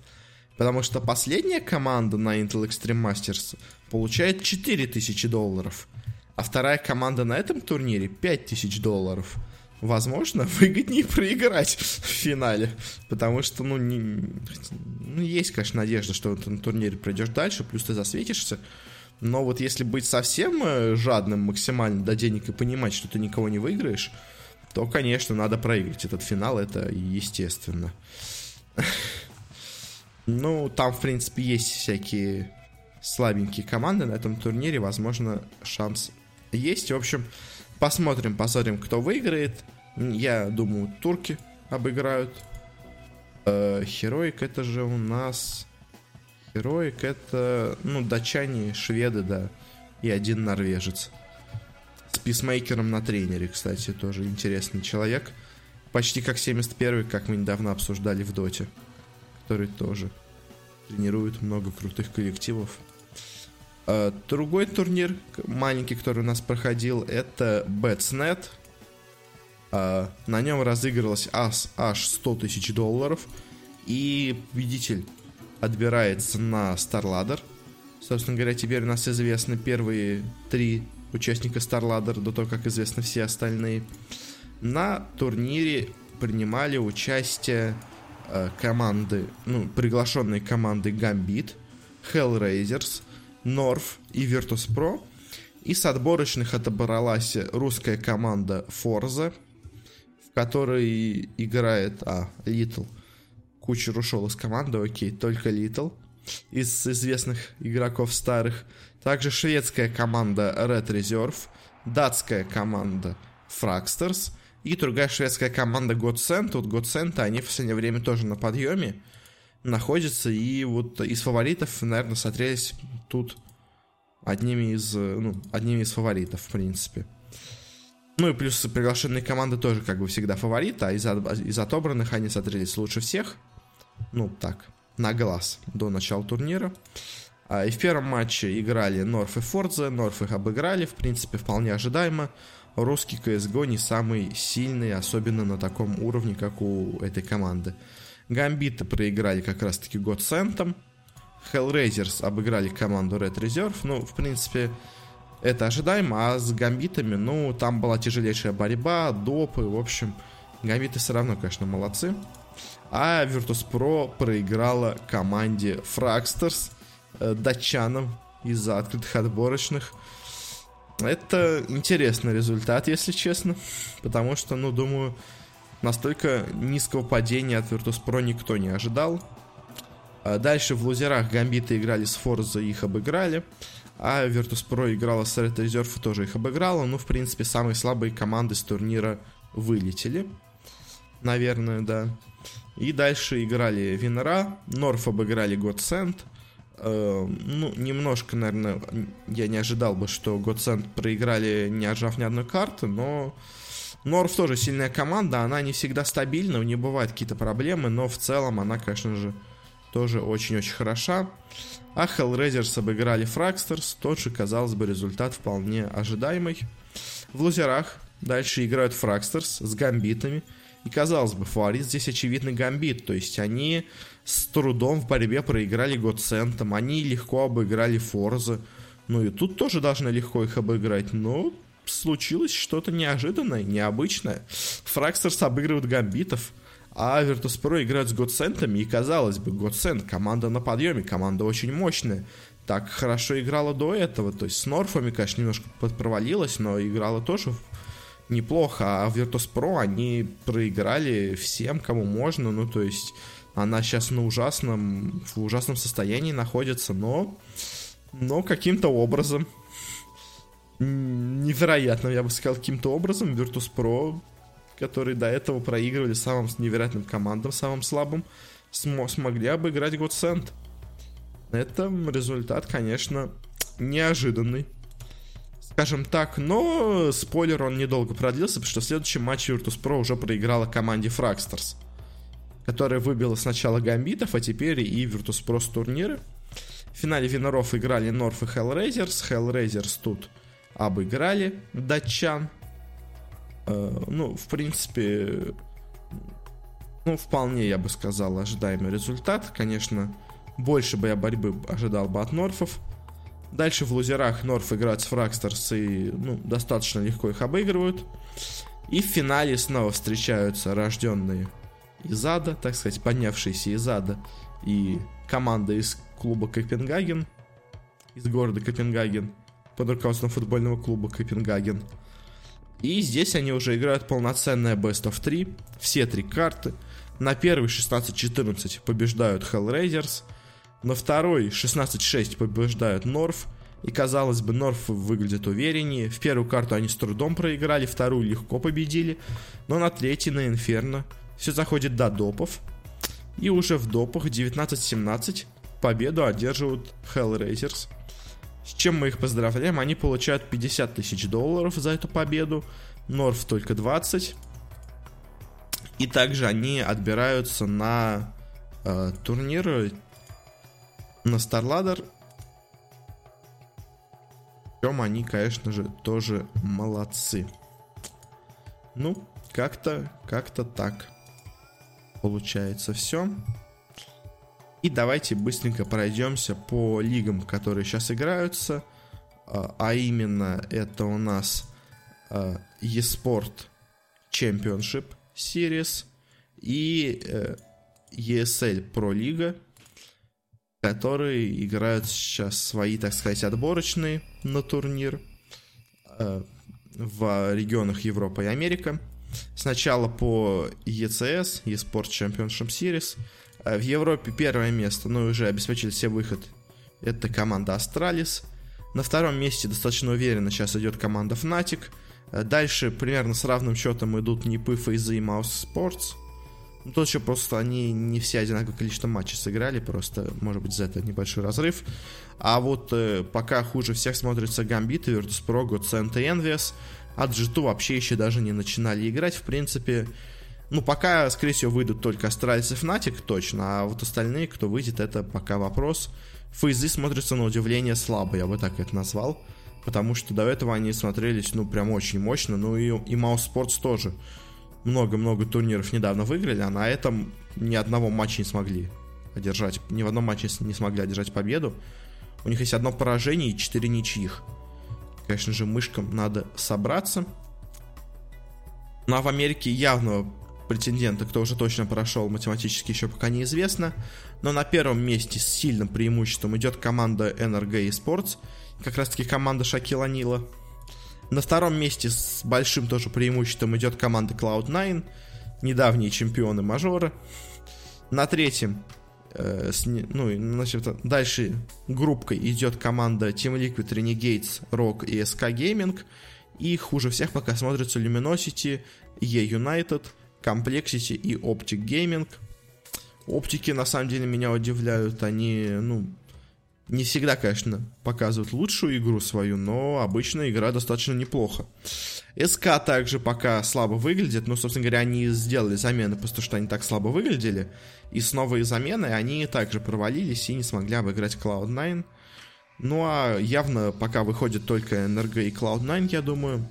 S1: Потому что последняя команда на Intel Extreme Masters получает 4000 долларов. А вторая команда на этом турнире 5000 долларов. возможно, выгоднее проиграть в финале. Потому что, ну, не, ну, есть, конечно, надежда, что ты на турнире пройдешь дальше, плюс ты засветишься. Но вот если быть совсем э, жадным максимально до денег и понимать, что ты никого не выиграешь, то, конечно, надо проиграть этот финал, это естественно. Ну, там, в принципе, есть всякие слабенькие команды на этом турнире, возможно, шанс есть. В общем, посмотрим, посмотрим, кто выиграет. Я думаю, турки обыграют. Э, Хероик это же у нас... Хероик это, ну, датчане, шведы, да, и один норвежец. С писмейкером на тренере, кстати, тоже интересный человек. Почти как 71-й, как мы недавно обсуждали в Доте, который тоже тренирует много крутых коллективов. А, другой турнир, маленький, который у нас проходил, это Betsnet. А, на нем разыгрывалось аж 100 тысяч долларов. И победитель отбирается на StarLadder. Собственно говоря, теперь у нас известны первые три участника StarLadder, до того, как известны все остальные. На турнире принимали участие э, команды, ну, приглашенные команды Gambit, Hellraisers, North и Virtus.pro. И с отборочных отобралась русская команда Forza, в которой играет... А, Little. Кучер ушел из команды, окей, только Little. Из известных игроков старых. Также шведская команда Red Reserve, датская команда Fragsters и другая шведская команда Godsend. Вот Godsend, они в последнее время тоже на подъеме находятся. И вот из фаворитов, наверное, смотрелись тут одними из, ну, одними из фаворитов, в принципе. Ну и плюс приглашенные команды тоже как бы всегда фавориты, а из, из отобранных они смотрелись лучше всех. Ну, так, на глаз до начала турнира. А, и в первом матче играли Норф и Фордзе, Норф их обыграли, в принципе, вполне ожидаемо. Русский CSGO не самый сильный, особенно на таком уровне, как у этой команды. Гамбиты проиграли как раз-таки год Сентом. Hellraisers обыграли команду Red Reserve. Ну, в принципе, это ожидаемо. А с Гамбитами, ну, там была тяжелейшая борьба, допы. В общем, Гамбиты все равно, конечно, молодцы. А Virtus.pro проиграла команде Fragsters, э, датчанам из-за открытых отборочных. Это интересный результат, если честно. Потому что, ну, думаю, настолько низкого падения от Virtus.pro никто не ожидал. А дальше в лузерах Гамбиты играли с Форза их обыграли. А Virtus.pro играла с Red Reserve тоже их обыграла. Ну, в принципе, самые слабые команды с турнира вылетели. Наверное, да. И дальше играли Винера. Норф обыграли Godsend. Э, ну, немножко, наверное, я не ожидал бы, что Godsend проиграли, не отжав ни одной карты, но... Норф тоже сильная команда, она не всегда стабильна, у нее бывают какие-то проблемы, но в целом она, конечно же, тоже очень-очень хороша. А Hellraisers обыграли Fragsters, тот же, казалось бы, результат вполне ожидаемый. В лузерах дальше играют Fragsters с гамбитами. И казалось бы, фаворит здесь очевидный гамбит, то есть они с трудом в борьбе проиграли Годсентом, они легко обыграли Форза, ну и тут тоже должны легко их обыграть, но случилось что-то неожиданное, необычное. Фракстерс обыгрывают гамбитов, а Virtus.pro играют с Годсентами, и казалось бы, Годсент, команда на подъеме, команда очень мощная. Так хорошо играла до этого, то есть с Норфами, конечно, немножко провалилась, но играла тоже неплохо, а Virtus.pro они проиграли всем, кому можно, ну, то есть она сейчас на ужасном, в ужасном состоянии находится, но, но каким-то образом, невероятно, я бы сказал, каким-то образом Virtus.pro которые до этого проигрывали самым невероятным командам, самым слабым, см- смогли обыграть Godsend. Это результат, конечно, неожиданный. Скажем так, но спойлер, он недолго продлился, потому что в следующем матче Virtus.pro уже проиграла команде Fragsters, которая выбила сначала Гамбитов, а теперь и Virtus.pro с турнира. В финале Виноров играли Норф и Hellraisers. Hellraisers тут обыграли датчан Э, ну, в принципе, ну, вполне, я бы сказал, ожидаемый результат. Конечно, больше бы я борьбы ожидал бы от Норфов. Дальше в лузерах Норф играет с Фракстерс и, ну, достаточно легко их обыгрывают. И в финале снова встречаются рожденные из ада, так сказать, поднявшиеся из ада, и команда из клуба Копенгаген, из города Копенгаген, под руководством футбольного клуба Копенгаген. И здесь они уже играют полноценное Best of 3, все три карты. На первый 16-14 побеждают Hellraisers, на второй 16-6 побеждают Норф, и казалось бы, Норф выглядит увереннее. В первую карту они с трудом проиграли, вторую легко победили. Но на третий, на Инферно, все заходит до допов. И уже в допах 19-17 победу одерживают Hellraisers. С чем мы их поздравляем? Они получают 50 тысяч долларов за эту победу. Норф только 20. И также они отбираются на э, турнир на StarLadder. Причем они, конечно же, тоже молодцы. Ну, как-то, как-то так получается все. И давайте быстренько пройдемся по лигам, которые сейчас играются. А, а именно это у нас а, eSport Championship Series и э, ESL Pro Лига, которые играют сейчас свои, так сказать, отборочные на турнир э, в регионах Европа и Америка. Сначала по ECS, eSport Championship Series. Э, в Европе первое место, но уже обеспечили себе выход. Это команда Astralis. На втором месте достаточно уверенно сейчас идет команда Fnatic. Э, дальше примерно с равным счетом идут Фейзы и Mouse Sports. Ну, тут еще просто они не все одинаковое количество матчей сыграли, просто, может быть, за это небольшой разрыв. А вот э, пока хуже всех смотрится Gambit, Virtus.pro, Godsend и Envious. От G2 вообще еще даже не начинали играть, в принципе. Ну, пока, скорее всего, выйдут только Astralis и Fnatic, точно, а вот остальные, кто выйдет, это пока вопрос. FaZe ы смотрятся на удивление слабо, я бы так это назвал. Потому что до этого они смотрелись, ну, прям очень мощно. Ну и mousesports тоже много-много турниров недавно выиграли, а на этом ни одного матча не смогли одержать. Ни в одном матче не смогли одержать победу. У них есть одно поражение и четыре ничьих. Конечно же, мышкам надо собраться. Ну а в Америке явного претендента, кто уже точно прошел математически, еще пока неизвестно. Но на первом месте с сильным преимуществом идет команда NRG Esports. Как раз таки команда Шакила Нила. На втором месте с большим тоже преимуществом идет команда Cloud9. Недавние чемпионы мажора. На третьем Э, с, ну, значит, дальше группкой идет команда Team Liquid, Renegades, Rock и SK Gaming. И хуже всех пока смотрятся Luminosity, E United, Complexity и Optic Gaming. Оптики на самом деле меня удивляют. Они, ну, не всегда, конечно, показывают лучшую игру свою, но обычно игра достаточно неплохо. СК также пока слабо выглядит, но, собственно говоря, они сделали замены, потому что они так слабо выглядели. И с новой заменой они также провалились и не смогли обыграть Cloud9. Ну а явно пока выходит только NRG и Cloud9, я думаю.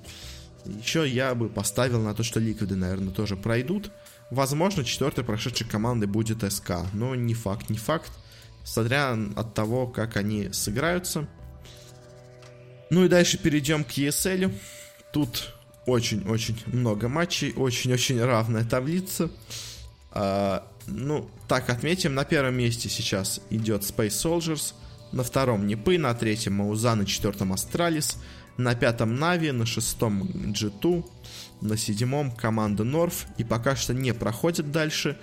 S1: Еще я бы поставил на то, что Ликвиды, наверное, тоже пройдут. Возможно, четвертой прошедшей командой будет СК, но не факт, не факт. Смотря от того, как они сыграются. Ну и дальше перейдем к ESL. Тут очень-очень много матчей, очень-очень равная таблица. А, ну, так отметим, на первом месте сейчас идет Space Soldiers, на втором Нипы, на третьем Мауза, на четвертом Astralis, на пятом Нави, на шестом G2, на седьмом команда North, и пока что не проходит дальше.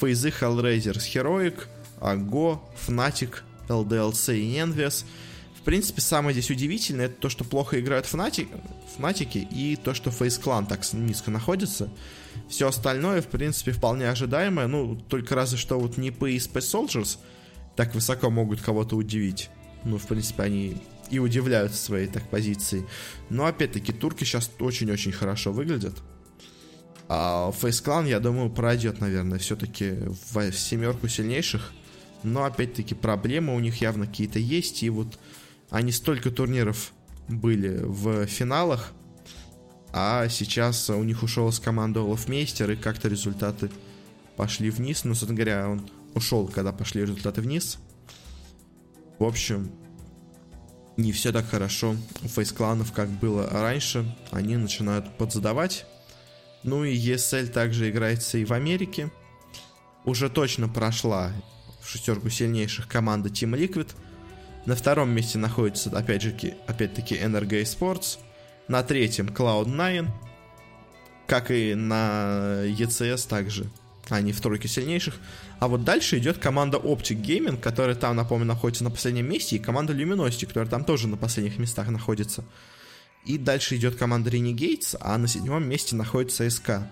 S1: Фейзы Hellraisers Heroic, AGO, Fnatic, LDLC и Envious – в принципе, самое здесь удивительное, это то, что плохо играют Фнатик, Фнатики, и то, что Face Clan так низко находится. Все остальное, в принципе, вполне ожидаемое, ну, только разве что вот Нипы и Space Soldiers так высоко могут кого-то удивить. Ну, в принципе, они и удивляются своей так позиции. Но, опять-таки, турки сейчас очень-очень хорошо выглядят. А Face Clan, я думаю, пройдет, наверное, все-таки в семерку сильнейших. Но, опять-таки, проблемы у них явно какие-то есть. И вот они столько турниров были в финалах, а сейчас у них ушел с команды Олафмейстер, и как-то результаты пошли вниз. Ну, собственно говоря, он ушел, когда пошли результаты вниз. В общем, не все так хорошо у фейс-кланов, как было раньше. Они начинают подзадавать. Ну и ESL также играется и в Америке. Уже точно прошла в шестерку сильнейших команда Team Liquid. На втором месте находится, опять же, опять-таки, NRG Sports. На третьем Cloud9. Как и на ECS также. Они в тройке сильнейших. А вот дальше идет команда Optic Gaming, которая там, напомню, находится на последнем месте, и команда Luminosity, которая там тоже на последних местах находится. И дальше идет команда Renegades, а на седьмом месте находится СК.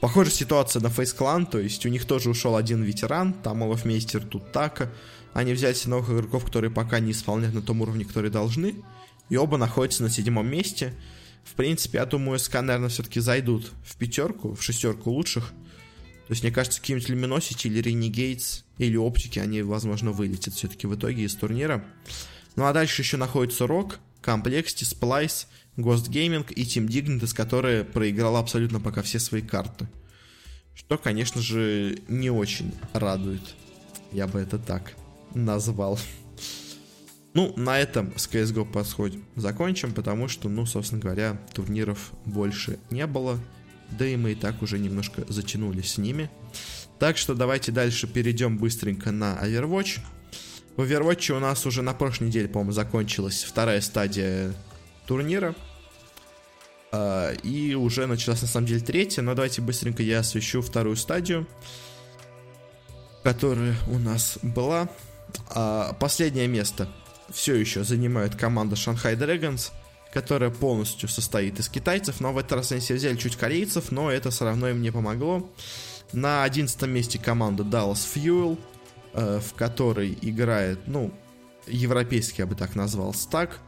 S1: Похожая ситуация на Face Clan, то есть у них тоже ушел один ветеран, там Олафмейстер, тут Така. Они взяли новых игроков, которые пока не исполняют на том уровне, который должны. И оба находятся на седьмом месте. В принципе, я думаю, СК, наверное, все-таки зайдут в пятерку, в шестерку лучших. То есть, мне кажется, какие-нибудь Luminosity или Renegades или Оптики, они, возможно, вылетят все-таки в итоге из турнира. Ну а дальше еще находится Рок, Complexity, Splice, Ghost Gaming и Team Dignitas, которая проиграла абсолютно пока все свои карты. Что, конечно же, не очень радует. Я бы это так назвал. Ну, на этом с CSGO подходим закончим, потому что, ну, собственно говоря, турниров больше не было. Да и мы и так уже немножко затянулись с ними. Так что давайте дальше перейдем быстренько на Overwatch. В Overwatch у нас уже на прошлой неделе, по-моему, закончилась вторая стадия турнира. А, и уже началась на самом деле третья, но давайте быстренько я освещу вторую стадию, которая у нас была. А, последнее место все еще занимает команда Shanghai Dragons, которая полностью состоит из китайцев, но в этот раз они себе взяли чуть корейцев, но это все равно им не помогло. На одиннадцатом месте команда Dallas Fuel, э, в которой играет, ну, европейский, я бы так назвал, стак.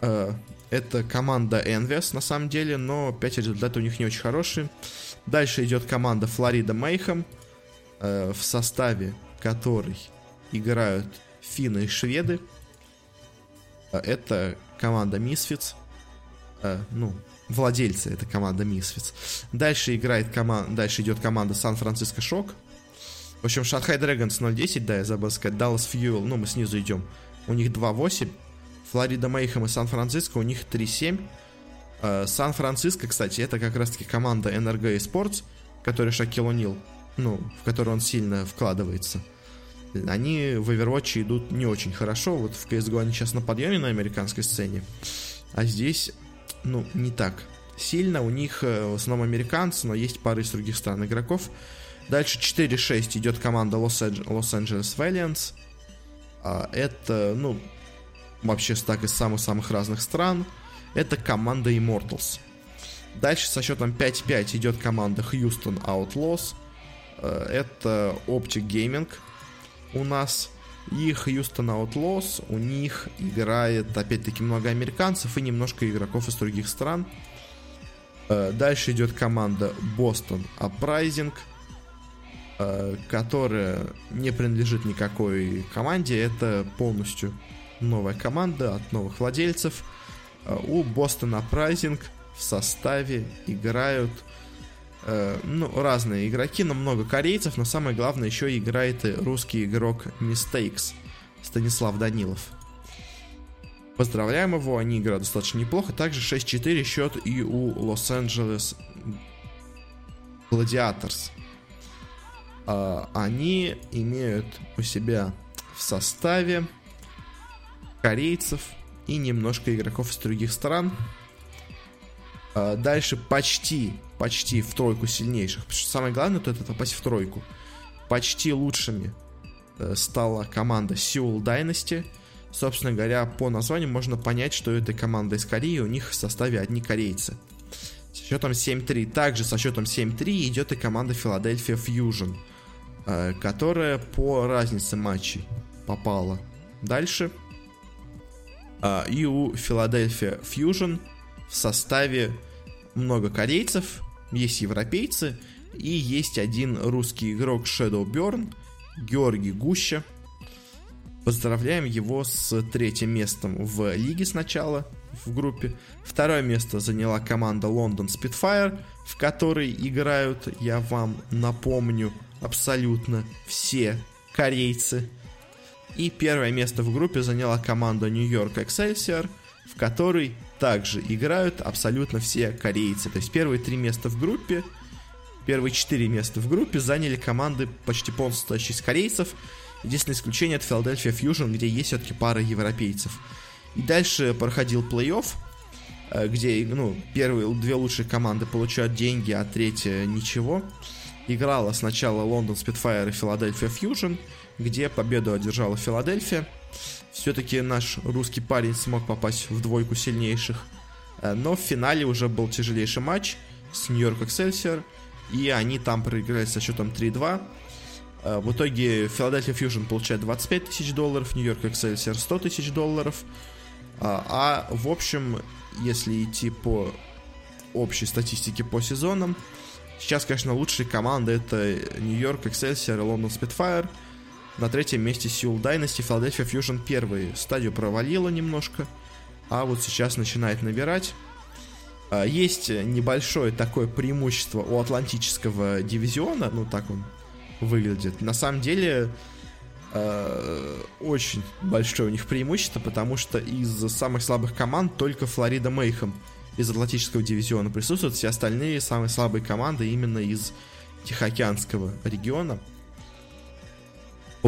S1: Э, это команда Envious, на самом деле, но опять результаты у них не очень хорошие. Дальше идет команда Florida Mayhem, э, в составе которой играют финны и шведы. Э, это команда. Э, ну, владельцы это команда Misfits. Дальше играет команда, дальше идет команда Сан-Франциско Шок. В общем, Шанхай Dragons 0.10, да, я забыл сказать. Dallas Fuel, ну, мы снизу идем. У них 2.8. Флорида Мейхем и Сан-Франциско, у них 3-7. Э, Сан-Франциско, кстати, это как раз-таки команда NRG Sports, который Шакил Унил, ну, в которую он сильно вкладывается. Они в Overwatch идут не очень хорошо. Вот в CSGO они сейчас на подъеме на американской сцене. А здесь, ну, не так сильно. У них э, в основном американцы, но есть пара из других стран игроков. Дальше 4-6 идет команда Los Angeles Valiants. Это, ну, вообще стак из самых-самых разных стран. Это команда Immortals. Дальше со счетом 5-5 идет команда Houston Outlaws. Э, это Optic Gaming у нас. И Houston Outlaws, у них играет опять-таки много американцев и немножко игроков из других стран. Э, дальше идет команда Boston Uprising, э, которая не принадлежит никакой команде. Это полностью новая команда от новых владельцев. Э, у Boston Uprising в составе играют э, ну, разные игроки, но много корейцев, но самое главное еще играет и русский игрок Mistakes Станислав Данилов. Поздравляем его, они играют достаточно неплохо. Также 6-4 счет и у Лос-Анджелес Gladiators. Э, они имеют у себя в составе корейцев и немножко игроков из других стран. А, дальше почти, почти в тройку сильнейших. Потому что самое главное, то это попасть в тройку. Почти лучшими э, стала команда Seoul Dynasty. Собственно говоря, по названию можно понять, что это команда из Кореи, у них в составе одни корейцы. Со счетом 7-3. Также со счетом 7-3 идет и команда Philadelphia Fusion, э, которая по разнице матчей попала дальше. А, и у Philadelphia Fusion в составе много корейцев, есть европейцы и есть один русский игрок Shadowburn, Георгий Гуща. Поздравляем его с третьим местом в лиге сначала, в группе. Второе место заняла команда London Spitfire, в которой играют, я вам напомню, абсолютно все корейцы. И первое место в группе заняла команда York Excelsior, в которой также играют абсолютно все корейцы. То есть первые три места в группе, первые четыре места в группе заняли команды почти полностью состоящие из корейцев. Единственное исключение это Philadelphia Fusion, где есть все-таки пара европейцев. И дальше проходил плей-офф, э, где ну, первые две лучшие команды получают деньги, а третья ничего. Играла сначала Лондон Spitfire и Philadelphia Fusion, где победу одержала Филадельфия. Все-таки наш русский парень смог попасть в двойку сильнейших. Э, но в финале уже был тяжелейший матч с Нью-Йорк Excelsior, и они там проиграли со счетом 3-2. Э, в итоге Филадельфия Fusion получает 25 тысяч долларов, Нью-Йорк Excelsior 100 тысяч долларов. А, а в общем, если идти по общей статистике по сезонам, сейчас, конечно, лучшие команды это Нью-Йорк Excelsior и Лондон Spitfire – на третьем месте Seoul Dynasty, Philadelphia Fusion первый стадию провалила немножко, а вот сейчас начинает набирать. А, есть небольшое такое преимущество у Атлантического дивизиона, ну так он выглядит. На самом деле э, очень большое у них преимущество, потому что из самых слабых команд только Флорида Мейхем из Атлантического дивизиона присутствуют, все остальные самые слабые команды именно из Тихоокеанского региона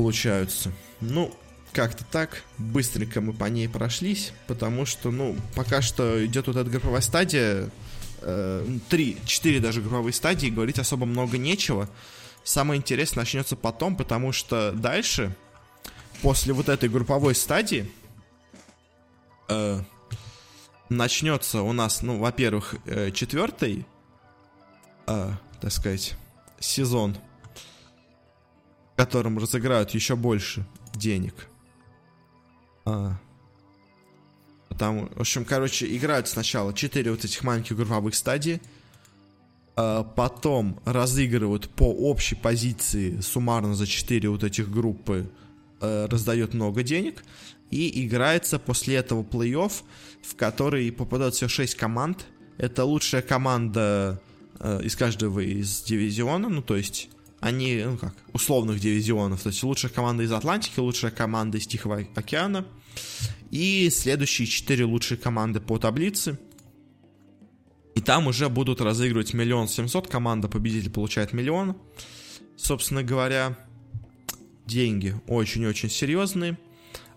S1: получаются. Ну, как-то так. Быстренько мы по ней прошлись, потому что, ну, пока что идет вот эта групповая стадия. Э, три, четыре даже групповые стадии, говорить особо много нечего. Самое интересное начнется потом, потому что дальше, после вот этой групповой стадии, э, начнется у нас, ну, во-первых, э, четвертый, э, так сказать, сезон которым разыграют еще больше денег. А, там, в общем, короче, играют сначала 4 вот этих маленьких групповых стадий, а потом разыгрывают по общей позиции суммарно за 4 вот этих группы, а, раздает много денег, и играется после этого плей-офф, в который попадают все 6 команд. Это лучшая команда а, из каждого из дивизиона, ну, то есть они, ну как, условных дивизионов. То есть лучшая команда из Атлантики, лучшая команда из Тихого океана. И следующие четыре лучшие команды по таблице. И там уже будут разыгрывать миллион семьсот. Команда победитель получает миллион. Собственно говоря, деньги очень-очень серьезные.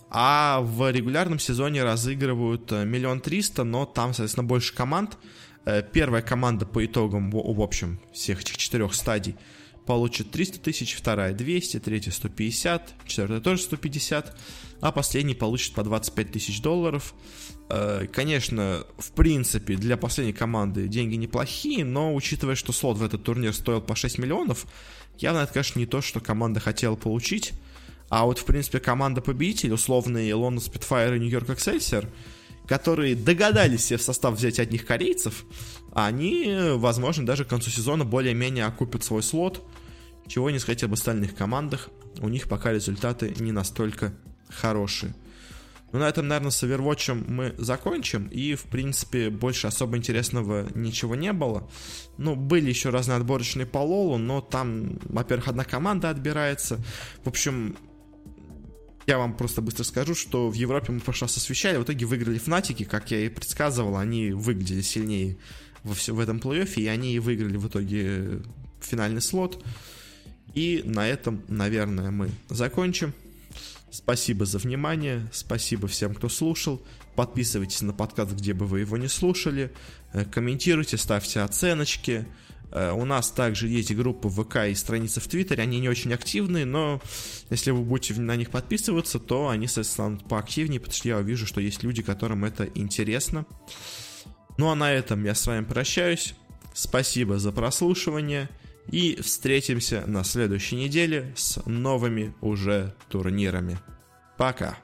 S1: А в регулярном сезоне разыгрывают э, миллион триста, но там, соответственно, больше команд. Э, первая команда по итогам, в общем, всех этих четырех стадий – получит 300 тысяч, вторая 200, третья 150, четвертая тоже 150, а последний получит по 25 тысяч долларов. Э, конечно, в принципе, для последней команды деньги неплохие, но учитывая, что слот в этот турнир стоил по 6 миллионов, явно это, конечно, не то, что команда хотела получить. А вот, в принципе, команда-победитель, условные Лондон Спитфайр и Нью-Йорк Excelsior, которые догадались себе в состав взять одних корейцев, они, возможно, даже к концу сезона более-менее окупят свой слот, чего не сказать об остальных командах. У них пока результаты не настолько хорошие. Ну, на этом, наверное, с Overwatch мы закончим. И, в принципе, больше особо интересного ничего не было. Ну, были еще разные отборочные по Лолу, но там, во-первых, одна команда отбирается. В общем, я вам просто быстро скажу, что в Европе мы в прошлый раз освещали, в итоге выиграли Фнатики, как я и предсказывал, они выглядели сильнее во все, в этом плей-оффе, и они выиграли в итоге финальный слот. И на этом, наверное, мы закончим. Спасибо за внимание, спасибо всем, кто слушал. Подписывайтесь на подкаст, где бы вы его не слушали. Э, комментируйте, ставьте оценочки. Э, у нас также есть группы в ВК и страницы в Твиттере, они не очень активные, но если вы будете на них подписываться, то они, станут поактивнее, потому что я увижу, что есть люди, которым это интересно. Ну а на этом я с вами прощаюсь. Спасибо за прослушивание. И встретимся на следующей неделе с новыми уже турнирами. Пока.